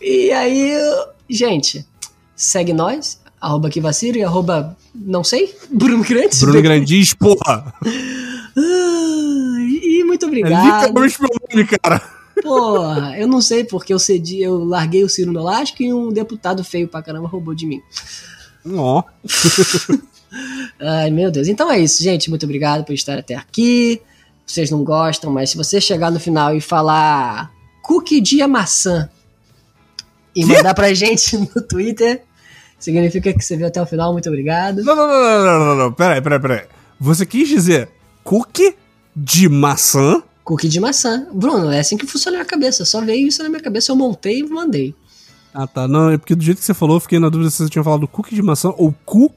E aí, gente, segue nós, arroba que vacilo e arroba, não sei, Bruno Grandes. Bruno Grandis, porra! Ah, e muito É obrigado. literalmente meu nome, cara. Porra, eu não sei porque eu cedi, eu larguei o Ciro no elástico e um deputado feio pra caramba roubou de mim. Ó. Ai, meu Deus. Então é isso, gente. Muito obrigado por estar até aqui. Vocês não gostam, mas se você chegar no final e falar cookie de maçã e mandar pra gente no Twitter, significa que você viu até o final. Muito obrigado. Não, não, não, não, não, não, não. Peraí, peraí, peraí. Você quis dizer cookie de maçã? Cookie de maçã. Bruno, é assim que funciona a minha cabeça. Só veio isso na minha cabeça, eu montei e mandei. Ah, tá. Não, é porque do jeito que você falou, eu fiquei na dúvida se você tinha falado cookie de maçã ou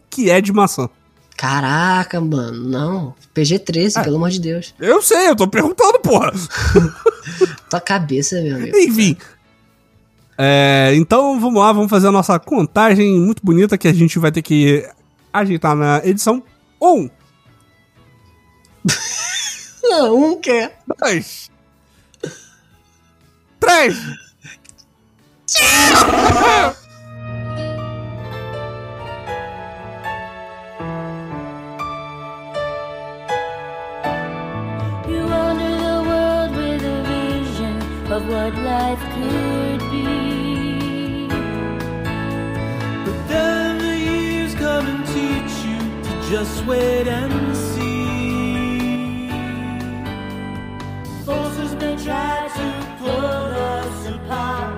que é de maçã. Caraca, mano. Não. PG-13, Ah. pelo amor de Deus. Eu sei, eu tô perguntando, porra. Tua cabeça, meu amigo. Enfim. É, então vamos lá, vamos fazer a nossa contagem muito bonita que a gente vai ter que ajeitar na edição. Um, Não, um quer. dois, três. You wander the world with a vision of what life could just wait and see. Forces may try to pull us apart.